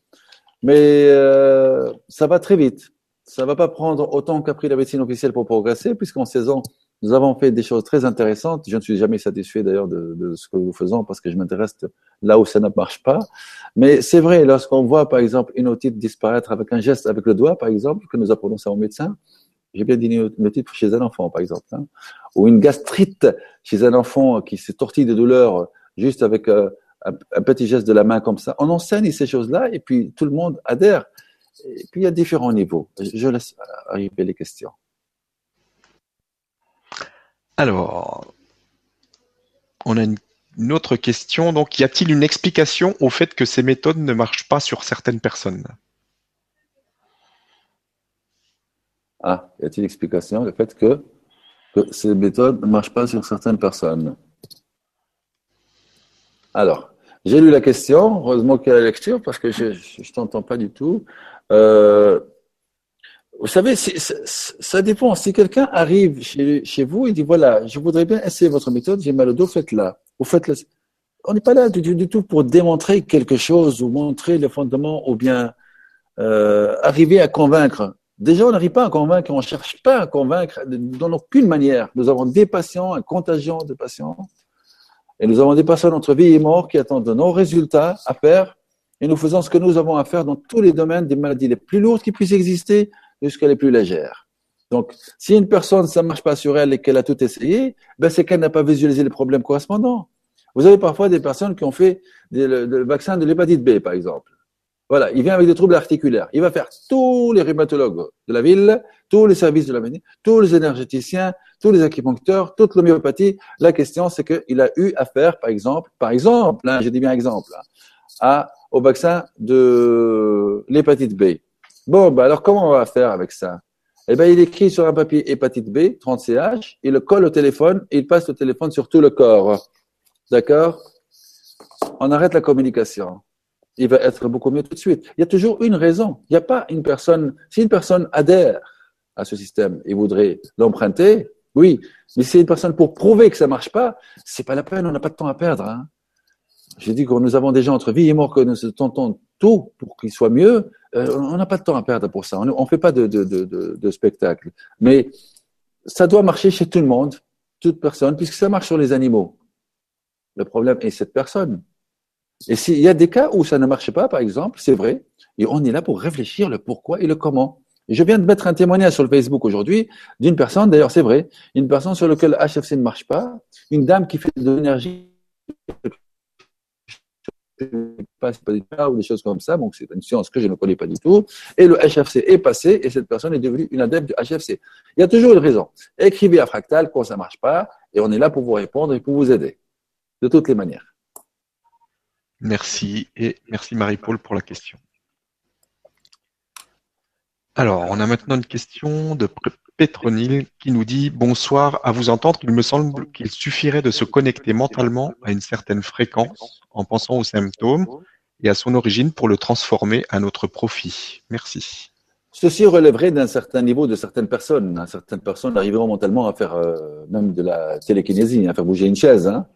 mais euh, ça va très vite. Ça va pas prendre autant qu'a pris la médecine officielle pour progresser, puisqu'en 16 ans, nous avons fait des choses très intéressantes. Je ne suis jamais satisfait d'ailleurs de, de, ce que nous faisons parce que je m'intéresse là où ça ne marche pas. Mais c'est vrai, lorsqu'on voit par exemple une otite disparaître avec un geste avec le doigt, par exemple, que nous apprenons ça au médecin, j'ai bien dit une otite chez un enfant, par exemple, hein, ou une gastrite chez un enfant qui se tortille de douleur juste avec euh, un, petit geste de la main comme ça. On enseigne ces choses-là et puis tout le monde adhère. Et puis il y a différents niveaux. Je laisse arriver les questions. Alors, on a une autre question. Donc, y a-t-il une explication au fait que ces méthodes ne marchent pas sur certaines personnes? Ah, y a-t-il explication? Le fait que, ces méthodes ne marchent pas sur certaines personnes. Alors, j'ai lu la question. Heureusement qu'il y a la lecture parce que je ne t'entends pas du tout. Euh, vous savez, ça dépend. Si quelqu'un arrive chez, chez, vous et dit voilà, je voudrais bien essayer votre méthode, j'ai mal au dos, faites-la. Vous faites-la. On n'est pas là du, du, tout pour démontrer quelque chose ou montrer le fondement ou bien euh, arriver à convaincre. Déjà, on n'arrive pas à convaincre, on ne cherche pas à convaincre dans aucune manière. Nous avons des patients, un contagion de patients, et nous avons des personnes entre vie et mort qui attendent de nos résultats à faire, et nous faisons ce que nous avons à faire dans tous les domaines des maladies les plus lourdes qui puissent exister jusqu'à les plus légères. Donc, si une personne, ça ne marche pas sur elle et qu'elle a tout essayé, ben c'est qu'elle n'a pas visualisé les problèmes correspondants. Vous avez parfois des personnes qui ont fait le vaccin de l'hépatite B, par exemple. Voilà, il vient avec des troubles articulaires. Il va faire tous les rhumatologues de la ville, tous les services de la ville, tous les énergéticiens, tous les acupuncteurs, toute l'homéopathie. La question, c'est qu'il a eu affaire, par exemple, par exemple, hein, j'ai dit bien exemple, hein, à, au vaccin de l'hépatite B. Bon, bah alors comment on va faire avec ça? Eh bien, il écrit sur un papier hépatite B, 30 CH, il le colle au téléphone et il passe le téléphone sur tout le corps. D'accord? On arrête la communication il va être beaucoup mieux tout de suite. Il y a toujours une raison. Il n'y a pas une personne. Si une personne adhère à ce système et voudrait l'emprunter, oui. Mais si une personne pour prouver que ça marche pas, c'est pas la peine. On n'a pas de temps à perdre. Hein. J'ai dit que nous avons gens entre vie et mort que nous tentons tout pour qu'il soit mieux. Euh, on n'a pas de temps à perdre pour ça. On ne fait pas de, spectacle. Mais ça doit marcher chez tout le monde, toute personne, puisque ça marche sur les animaux. Le problème est cette personne. Et s'il y a des cas où ça ne marche pas, par exemple, c'est vrai, et on est là pour réfléchir le pourquoi et le comment. Je viens de mettre un témoignage sur le Facebook aujourd'hui d'une personne, d'ailleurs c'est vrai, une personne sur laquelle HFC ne marche pas, une dame qui fait de l'énergie ou des choses comme ça, donc c'est une science que je ne connais pas du tout, et le HFC est passé et cette personne est devenue une adepte du HFC. Il y a toujours une raison. Écrivez à Fractal quand ça ne marche pas et on est là pour vous répondre et pour vous aider, de toutes les manières. Merci et merci Marie-Paul pour la question. Alors, on a maintenant une question de Petronil qui nous dit Bonsoir, à vous entendre, il me semble qu'il suffirait de se connecter mentalement à une certaine fréquence en pensant aux symptômes et à son origine pour le transformer à notre profit. Merci. Ceci relèverait d'un certain niveau de certaines personnes. Certaines personnes arriveront mentalement à faire euh, même de la télékinésie, à faire bouger une chaise, hein.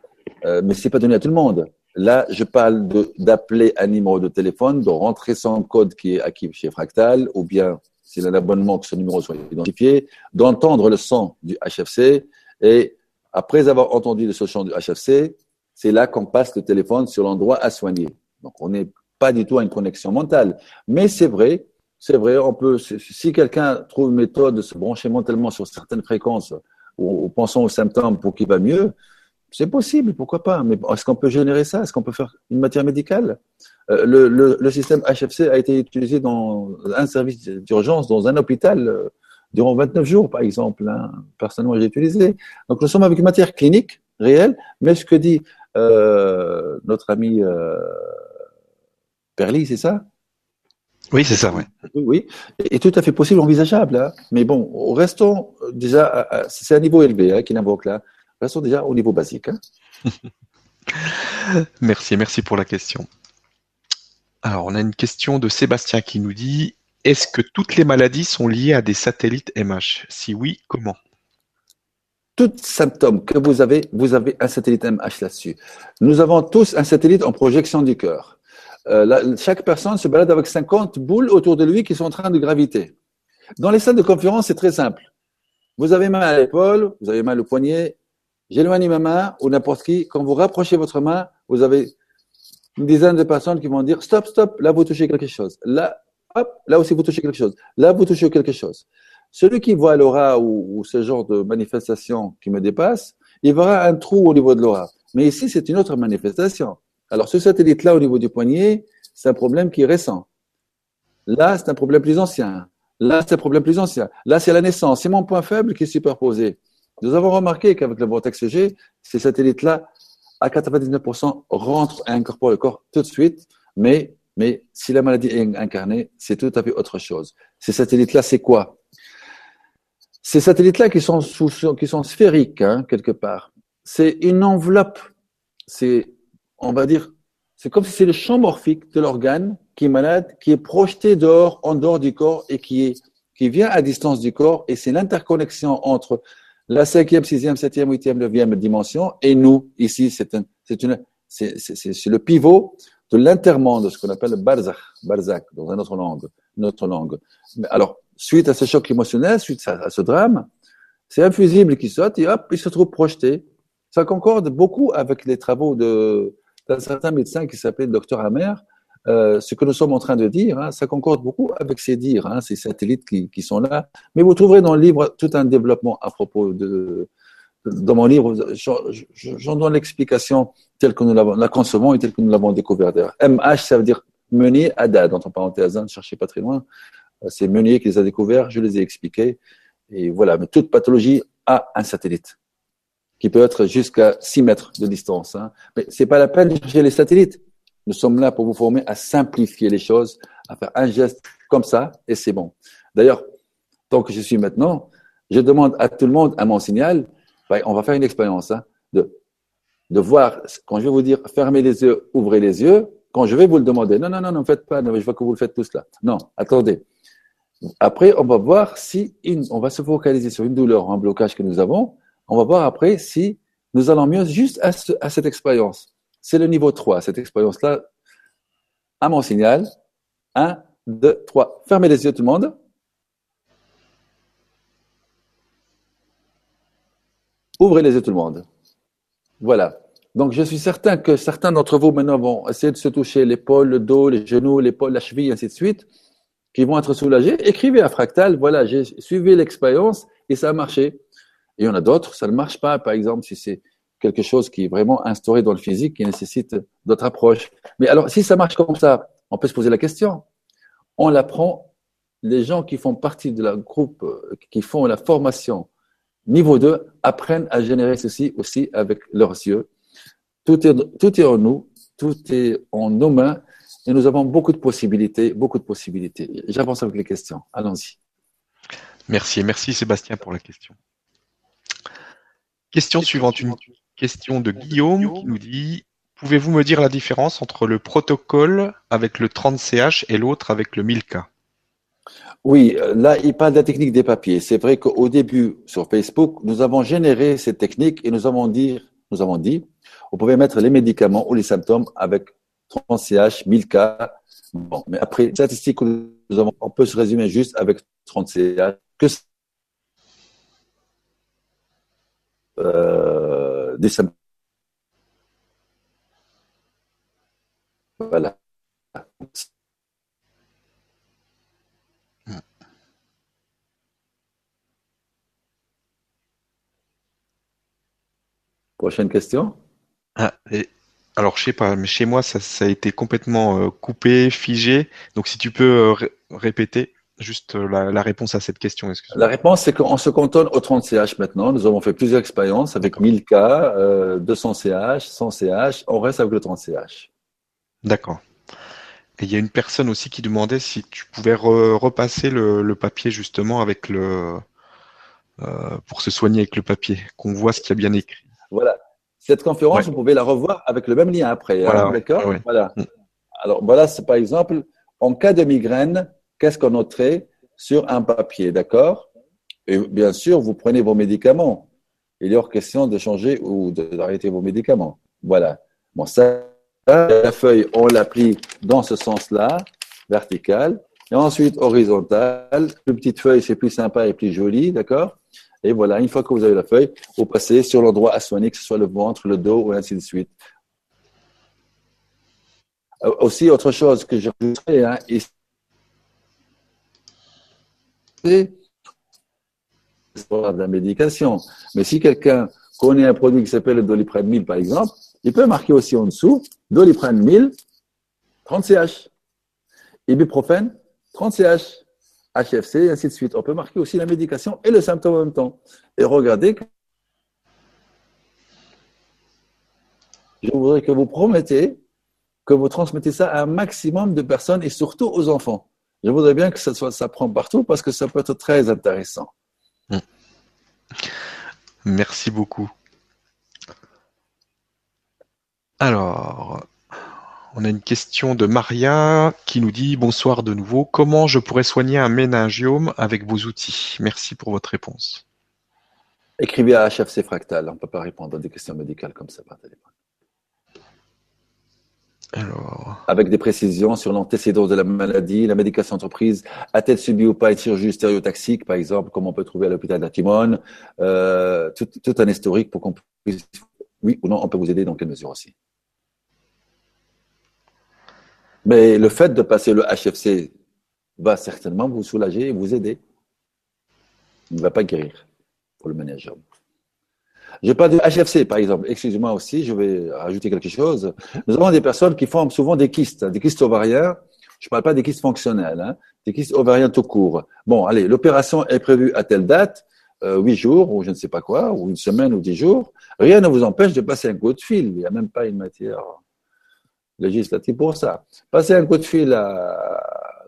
euh, mais ce n'est pas donné à tout le monde. Là, je parle d'appeler un numéro de téléphone, de rentrer son code qui est acquis chez Fractal, ou bien, s'il a un abonnement, que ce numéro soit identifié, d'entendre le son du HFC, et après avoir entendu le son du HFC, c'est là qu'on passe le téléphone sur l'endroit à soigner. Donc, on n'est pas du tout à une connexion mentale. Mais c'est vrai, c'est vrai, on peut, si quelqu'un trouve une méthode de se brancher mentalement sur certaines fréquences, ou, ou aux symptômes pour qu'il va mieux, c'est possible, pourquoi pas. Mais est-ce qu'on peut générer ça? Est-ce qu'on peut faire une matière médicale? Euh, le, le, le, système HFC a été utilisé dans un service d'urgence, dans un hôpital, euh, durant 29 jours, par exemple. Hein. Personnellement, j'ai utilisé. Donc, nous sommes avec une matière clinique, réelle, mais ce que dit euh, notre ami Perly, c'est ça? Oui, c'est ça, oui. Oui, est tout à fait possible, envisageable. Hein. Mais bon, restons déjà, c'est un niveau élevé hein, qu'il invoque là. Restons déjà au niveau basique. Hein. [LAUGHS] merci, merci pour la question. Alors, on a une question de Sébastien qui nous dit Est-ce que toutes les maladies sont liées à des satellites MH Si oui, comment? Tout symptôme que vous avez, vous avez un satellite MH là-dessus. Nous avons tous un satellite en projection du cœur. Euh, chaque personne se balade avec 50 boules autour de lui qui sont en train de graviter. Dans les salles de conférence, c'est très simple. Vous avez mal à l'épaule, vous avez mal au poignet, J'éloigne ma main ou n'importe qui. Quand vous rapprochez votre main, vous avez une dizaine de personnes qui vont dire stop, stop, là vous touchez quelque chose. Là, hop, là aussi vous touchez quelque chose. Là vous touchez quelque chose. Celui qui voit l'aura ou, ce genre de manifestation qui me dépasse, il verra un trou au niveau de l'aura. Mais ici, c'est une autre manifestation. Alors, ce satellite-là, au niveau du poignet, c'est un problème qui est récent. Là, c'est un problème plus ancien. Là, c'est un problème plus ancien. Là, c'est la naissance. C'est mon point faible qui est superposé. Nous avons remarqué qu'avec le vortex G, ces satellites-là, à 99%, rentrent et incorporent le corps tout de suite, mais, mais si la maladie est incarnée, c'est tout à fait autre chose. Ces satellites-là, c'est quoi? Ces satellites-là qui sont, qui sont sphériques, hein, quelque part, c'est une enveloppe. C'est, on va dire, c'est comme si c'est le champ morphique de l'organe qui est malade, qui est projeté dehors, en dehors du corps et qui est, qui vient à distance du corps. Et c'est l'interconnexion entre la cinquième, sixième, septième, huitième, neuvième dimension et nous. Ici, c'est un, c'est une, c'est, c'est, le pivot de l'intermonde, ce qu'on appelle le barzakh, barzakh dans une autre langue, notre langue. alors, suite à ce choc émotionnel, suite à, ce drame, c'est un fusible qui saute et hop, il se trouve projeté. Ça concorde beaucoup avec les travaux de, d'un certain médecin qui s'appelait le docteur Amer. Euh, ce que nous sommes en train de dire, hein, ça concorde beaucoup avec ces dires, hein, ces satellites qui, qui, sont là. Mais vous trouverez dans le livre tout un développement à propos de, dans mon livre, j'en donne l'explication telle que nous la concevons et telle que nous l'avons découvert. MH, ça veut dire Meunier Haddad, entre parenthèses, ne cherchez pas très loin. Euh, c'est Meunier qui les a découverts, je les ai expliqués. Et voilà, mais toute pathologie a un satellite qui peut être jusqu'à 6 mètres de distance. Hein. Mais c'est pas la peine de chercher les satellites. Nous sommes là pour vous former à simplifier les choses, à faire un geste comme ça, et c'est bon. D'ailleurs, tant que je suis maintenant, je demande à tout le monde à mon signal, on va faire une expérience hein, de, de voir, quand je vais vous dire fermez les yeux, ouvrez les yeux, quand je vais vous le demander, non, non, non, ne faites pas, je vois que vous le faites tous là. Non, attendez. Après, on va voir si on va se focaliser sur une douleur, un blocage que nous avons. On va voir après si nous allons mieux juste à cette expérience. C'est le niveau 3, cette expérience-là. À mon signal. 1, 2, 3. Fermez les yeux tout le monde. Ouvrez les yeux tout le monde. Voilà. Donc, je suis certain que certains d'entre vous maintenant vont essayer de se toucher l'épaule, le dos, les genoux, l'épaule, la cheville, ainsi de suite, qui vont être soulagés. Écrivez à Fractal, voilà, j'ai suivi l'expérience et ça a marché. Et il y en a d'autres, ça ne marche pas. Par exemple, si c'est quelque chose qui est vraiment instauré dans le physique, qui nécessite d'autres approches. Mais alors, si ça marche comme ça, on peut se poser la question. On l'apprend, les gens qui font partie de la groupe, qui font la formation Niveau 2, apprennent à générer ceci aussi avec leurs yeux. Tout est, tout est en nous, tout est en nos mains et nous avons beaucoup de possibilités, beaucoup de possibilités. J'avance avec les questions. Allons-y. Merci merci Sébastien pour la question. Question suivante, question de Guillaume qui nous dit Pouvez-vous me dire la différence entre le protocole avec le 30CH et l'autre avec le 1000K oui, là, il parle de la technique des papiers. C'est vrai qu'au début, sur Facebook, nous avons généré cette technique et nous avons dit, nous avons dit, on pouvait mettre les médicaments ou les symptômes avec 30 CH, 1000 cas. Bon, mais après, statistiques nous avons, on peut se résumer juste avec 30 CH. Que euh, Voilà. Prochaine question. Ah, alors, je sais pas, mais chez moi, ça, a été complètement euh, coupé, figé. Donc, si tu peux euh, répéter juste euh, la, réponse à cette question. La réponse, c'est qu'on se cantonne au 30 CH maintenant. Nous avons fait plusieurs expériences avec 1000 cas, 200 CH, 100 CH. On reste avec le 30 CH. D'accord. Et il y a une personne aussi qui demandait si tu pouvais repasser le, papier justement avec le pour se soigner avec le papier, qu'on voit ce qu'il y a bien écrit. Voilà. Cette conférence, vous pouvez la revoir avec le même lien après. Hein, d'accord? Voilà. Mm. Alors, voilà, c'est par exemple, en cas de migraine, qu'est-ce qu'on noterait sur un papier, d'accord? Et bien sûr, vous prenez vos médicaments. Il est hors question de changer ou d'arrêter vos médicaments. Voilà. Bon, ça, la feuille, on l'applique dans ce sens-là, vertical. Et ensuite, horizontal. Plus petite feuille, c'est plus sympa et plus joli, d'accord? Et voilà, une fois que vous avez la feuille, vous passez sur l'endroit à soigner, que ce soit le ventre, le dos, ou ainsi de suite. Euh, aussi, autre chose que j'ajouterais, hein, c'est de la médication. Mais si quelqu'un connaît un produit qui s'appelle le doliprane 1000, par exemple, il peut marquer aussi en dessous doliprane 1000, 30 CH. Ibuprofène, 30 CH. HFC, et ainsi de suite. On peut marquer aussi la médication et le symptôme en même temps. Et regardez, je voudrais que vous promettez que vous transmettez ça à un maximum de personnes et surtout aux enfants. Je voudrais bien que ça, soit, ça prend partout parce que ça peut être très intéressant. Hmm. Merci beaucoup. Alors, on a une question de Maria qui nous dit bonsoir de nouveau. Comment je pourrais soigner un méningiome avec vos outils? Merci pour votre réponse. Écrivez à HFC Fractal. On ne peut pas répondre à des questions médicales comme ça par téléphone. Alors... Avec des précisions sur l'antécédent de la maladie, la médication entreprise, a-t-elle subi ou pas une chirurgie stéréotaxique, par exemple, comme on peut trouver à l'hôpital d'Atimone, euh, tout, tout, un historique pour qu'on puisse, oui ou non, on peut vous aider dans quelle mesure aussi. Mais le fait de passer le HFC va certainement vous soulager et vous aider. Il ne va pas guérir pour le ménageur. Je parle de HFC, par exemple. Excusez-moi aussi, je vais rajouter quelque chose. Nous avons des personnes qui forment souvent des kystes, des kystes ovariens. Je ne parle pas des kystes fonctionnels, hein, des kystes ovariens tout court. Bon, allez, l'opération est prévue à telle date, euh, huit jours, ou je ne sais pas quoi, ou une semaine, ou dix jours. Rien ne vous empêche de passer un coup de fil. Il n'y a même pas une matière législative pour ça. Passez un coup de fil à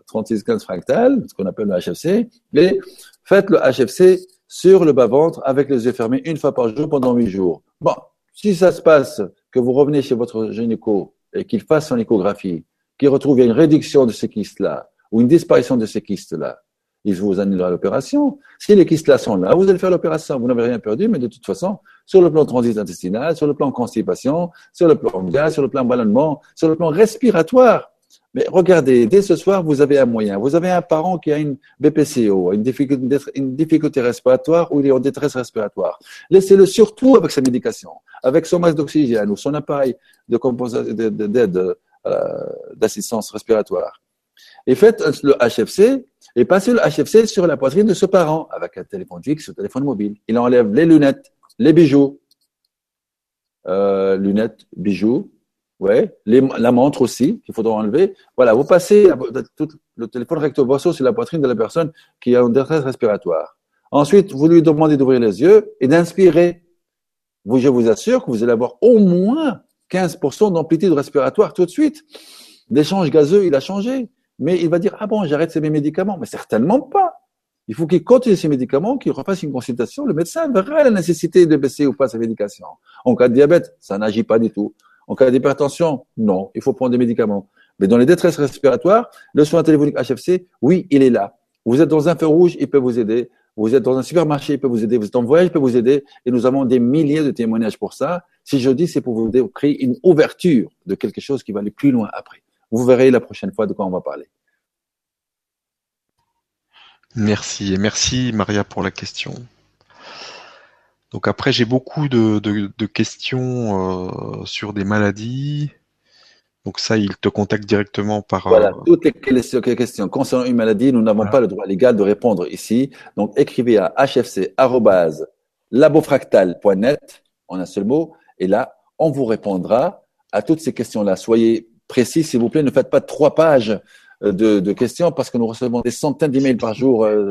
3615 fractal, ce qu'on appelle le HFC, et faites le HFC sur le bas-ventre avec les yeux fermés une fois par jour pendant huit jours. Bon, si ça se passe, que vous revenez chez votre gynéco et qu'il fasse son échographie, qu'il retrouve une réduction de ces kystes-là ou une disparition de ces kystes-là, il vous annulera l'opération. Si les kystes-là sont là, vous allez faire l'opération. Vous n'avez rien perdu, mais de toute façon, sur le plan transit intestinal, sur le plan constipation, sur le plan gaz, sur le plan ballonnement, sur le plan respiratoire, mais regardez, dès ce soir, vous avez un moyen. Vous avez un parent qui a une BPCO, une difficulté, respiratoire ou il est en détresse respiratoire. Laissez-le surtout avec sa médication, avec son masque d'oxygène ou son appareil de d'aide euh, d'assistance respiratoire. Et faites le HFC et passez le HFC sur la poitrine de ce parent avec un téléphone fixe ou téléphone mobile. Il enlève les lunettes, les bijoux, euh, lunettes, bijoux, Ouais, la montre aussi, qu'il faudra enlever. Voilà, vous passez le téléphone recto verso sur la poitrine de la personne qui a une détresse respiratoire. Ensuite, vous lui demandez d'ouvrir les yeux et d'inspirer. Je vous assure que vous allez avoir au moins 15% d'amplitude respiratoire tout de suite. L'échange gazeux, il a changé. Mais il va dire, ah bon, j'arrête ces médicaments. Mais certainement pas. Il faut qu'il continue ses médicaments, qu'il refasse une consultation. Le médecin verra la nécessité de baisser ou pas sa médication. En cas de diabète, ça n'agit pas du tout. En cas d'hypertension, non, il faut prendre des médicaments. Mais dans les détresses respiratoires, le soin téléphonique HFC, oui, il est là. Vous êtes dans un feu rouge, il peut vous aider. Vous êtes dans un supermarché, il peut vous aider. Vous êtes en voyage, il peut vous aider. Et nous avons des milliers de témoignages pour ça. Si je dis, c'est pour vous créer une ouverture de quelque chose qui va aller plus loin après. Vous verrez la prochaine fois de quoi on va parler. Merci. Et merci, Maria, pour la question. Donc après, j'ai beaucoup de, questions euh, sur des maladies. Donc ça, il te contacte directement par... Voilà, euh, toutes les questions concernant une maladie, nous n'avons pas le droit légal de répondre ici. Donc écrivez à hfc.labofractal.net en un seul mot, et là, on vous répondra à toutes ces questions-là. Soyez précis, s'il vous plaît, ne faites pas trois pages de, questions parce que nous recevons des centaines d'emails par jour. Euh,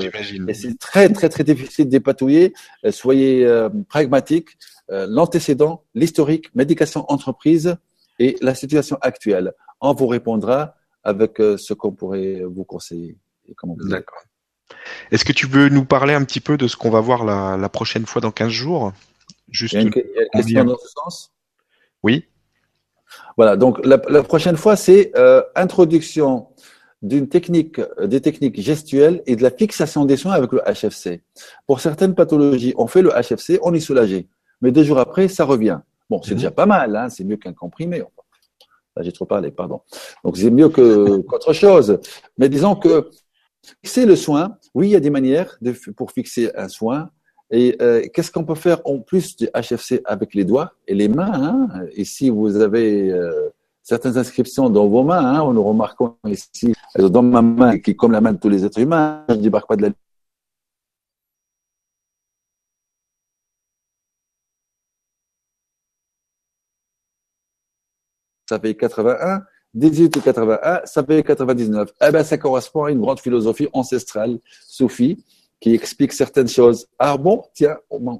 et c'est très, très, très difficile d'épatouiller. Euh, soyez euh, pragmatiques. L'antécédent, l'historique, médication entreprise et la situation actuelle. On vous répondra avec ce qu'on pourrait vous conseiller. D'accord. Est-ce que tu veux nous parler un petit peu de ce qu'on va voir la, prochaine fois dans 15 jours? Juste une, question dans ce sens? Oui. Voilà, donc la, prochaine fois, c'est introduction d'une technique, euh, des techniques gestuelles et de la fixation des soins avec le HFC. Pour certaines pathologies, on fait le HFC, on est soulagé. Mais deux jours après, ça revient. Bon, c'est mhm. déjà pas mal, hein, c'est mieux qu'un comprimé. Là, j'ai trop parlé, pardon. Donc, c'est mieux [LAUGHS] qu'autre chose. Mais disons que fixer le soin, oui, il y a des manières de, pour fixer un soin. Et euh, qu'est-ce qu'on peut faire en plus du HFC avec les doigts et les mains hein? Et si vous avez euh, certaines inscriptions dans vos mains. Hein, nous remarquons ici, dans ma main, qui est comme la main de tous les êtres humains, je ne débarque pas de la ça fait 81, 18 et 81, ça fait 99. Eh ben, ça correspond à une grande philosophie ancestrale, soufie, qui explique certaines choses. Ah bon, tiens,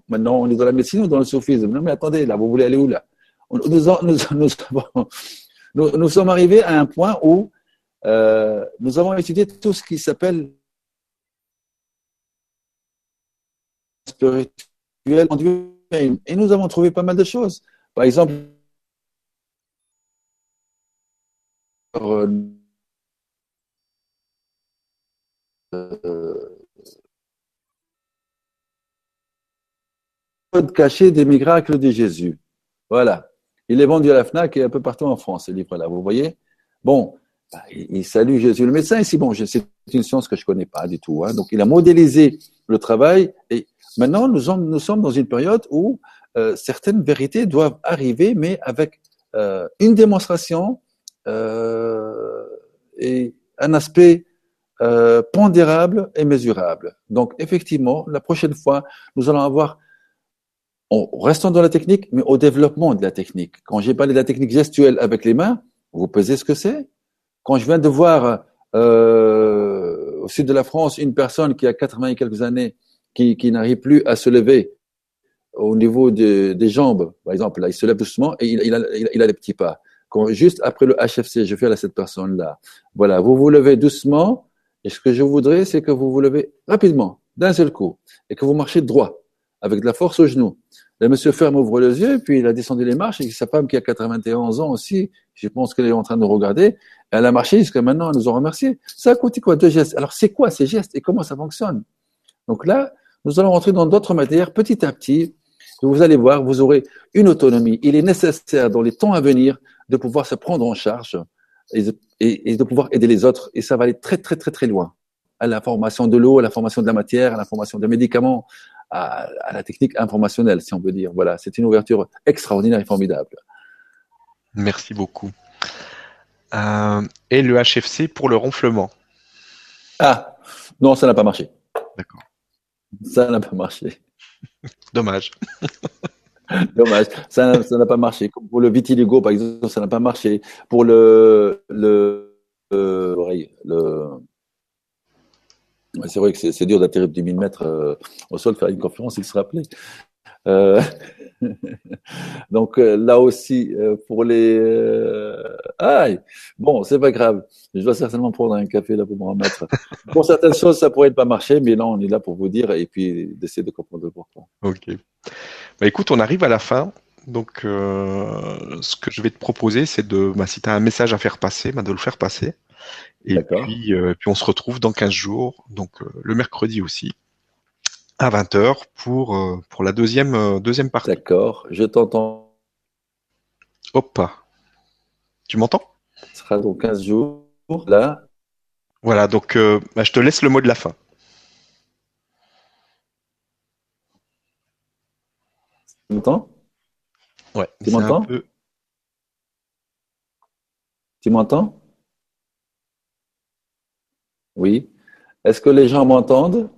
maintenant on est dans la médecine ou dans le soufisme? Non mais attendez, là, vous voulez aller où là? Nous, nous, nous, nous, sommes arrivés à un point où euh, nous avons étudié tout ce qui s'appelle et nous avons trouvé pas mal de choses. Par exemple, euh, code caché des miracles de Jésus. Voilà. Il est vendu à la FNAC et un peu partout en France, ce livre-là. Vous voyez Bon, bah, il salue Jésus le médecin. Ici, bon, c'est une science que je connais pas du tout. Hein. Donc, il a modélisé le travail et maintenant, nous, sommes dans une période où euh, certaines vérités doivent arriver, mais avec euh, une démonstration euh, et un aspect pondérable et mesurable. Donc, effectivement, la prochaine fois, nous allons avoir en restant dans la technique, mais au développement de la technique. Quand j'ai parlé de la technique gestuelle avec les mains, vous pesez ce que c'est? Quand je viens de voir euh, au sud de la France une personne qui a 80 et quelques années qui, qui n'arrive plus à se lever au niveau de, des jambes, par exemple, là, il se lève doucement et il, il, a, il, a, les petits pas. Quand, juste après le HFC, je fais à cette personne-là. Voilà, vous vous levez doucement et ce que je voudrais, c'est que vous vous levez rapidement, d'un seul coup, et que vous marchez droit, avec de la force au genou. Le monsieur ferme ouvre les yeux, puis il a descendu les marches, et sa femme qui a 91 ans aussi, je pense qu'elle est en train de regarder, elle a marché jusqu'à maintenant, elle nous a remercié. Ça a coûté quoi Deux gestes? Alors c'est quoi ces gestes et comment ça fonctionne? Donc là, nous allons rentrer dans d'autres matières petit à petit. Vous allez voir, vous aurez une autonomie. Il est nécessaire dans les temps à venir de pouvoir se prendre en charge et, de pouvoir aider les autres. Et ça va aller très, très, très, très loin. À la formation de l'eau, à la formation de la matière, à la formation des médicaments, à, à la technique informationnelle, si on veut dire. Voilà, c'est une ouverture extraordinaire et formidable. Merci beaucoup. Euh, et le HFC pour le ronflement Ah, non, ça n'a pas marché. D'accord. Ça n'a pas marché. [LAUGHS] Dommage. [LAUGHS] Dommage, ça n'a pas marché. Comme pour le vitiligo, par exemple, ça n'a pas marché. Pour le, le, le, le c'est vrai que c'est dur d'atterrir du 1000 mètres euh, au sol, faire une conférence, il se rappelait. Euh, [LAUGHS] donc euh, là aussi, pour les... Aïe Bon, c'est pas grave. Je dois certainement prendre un café là pour me remettre. [LAUGHS] pour certaines choses, ça pourrait pas marcher, mais là, on est là pour vous dire et puis d'essayer de comprendre pourquoi. Ok. Bah, écoute, on arrive à la fin. Donc, euh, ce que je vais te proposer, c'est de, bah, si tu as un message à faire passer, bah, de le faire passer. Et puis, euh, puis, on se retrouve dans 15 jours, donc euh, le mercredi aussi, à 20h pour, euh, pour la deuxième, deuxième partie. D'accord, je t'entends. Hop. Tu m'entends? Ce sera dans 15 jours, là. Voilà, donc bah, je te laisse le mot de la fin. Tu m'entends? Ouais. Tu m'entends? peu... Tu m'entends? Oui. Est-ce que les gens m'entendent?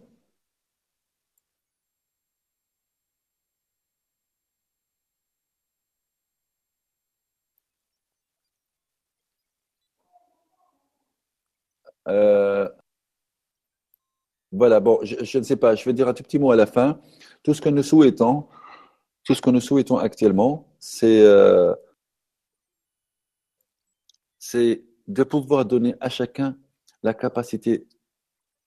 Euh... Voilà, bon, je, ne sais pas, je vais dire un tout petit mot à la fin. Tout ce que nous souhaitons, tout ce que nous souhaitons actuellement, c'est euh, de pouvoir donner à chacun la capacité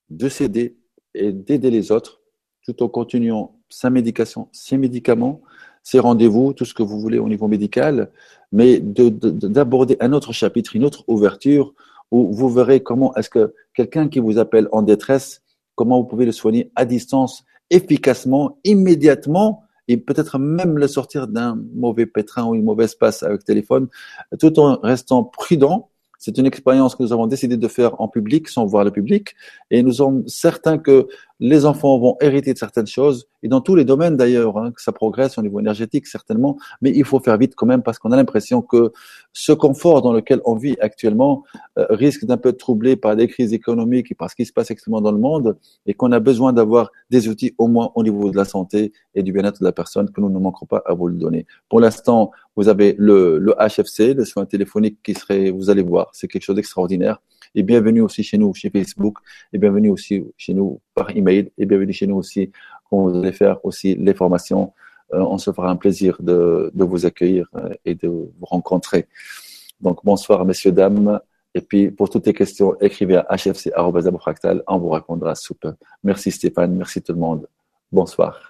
de s'aider et d'aider les autres tout en continuant sa médication, ses médicaments, ses rendez-vous, tout ce que vous voulez au niveau médical, mais d'aborder un autre chapitre, une autre ouverture où vous verrez comment est-ce que quelqu'un qui vous appelle en détresse, comment vous pouvez le soigner à distance, efficacement, immédiatement, et peut-être même le sortir d'un mauvais pétrin ou une mauvaise passe avec téléphone, tout en restant prudent. C'est une expérience que nous avons décidé de faire en public, sans voir le public, et nous sommes certains que les enfants vont hériter de certaines choses, et dans tous les domaines d'ailleurs, hein, que ça progresse au niveau énergétique certainement, mais il faut faire vite quand même parce qu'on a l'impression que ce confort dans lequel on vit actuellement euh, risque d'un peu troubler par des crises économiques et par ce qui se passe extrêmement dans le monde, et qu'on a besoin d'avoir des outils au moins au niveau de la santé et du bien-être de la personne que nous ne manquerons pas à vous le donner. Pour l'instant, vous avez le, le HFC, le soin téléphonique qui serait, vous allez voir, c'est quelque chose d'extraordinaire et bienvenue aussi chez nous, chez Facebook, et bienvenue aussi chez nous email, et bienvenue chez nous aussi quand vous allez faire aussi les formations. Euh, on se fera un plaisir de, de vous accueillir euh, et de vous rencontrer. Donc bonsoir messieurs, dames. Et puis, pour toutes les questions, écrivez à hfc.fractal, on vous répondra sous peu. Merci Stéphane, merci tout le monde. Bonsoir.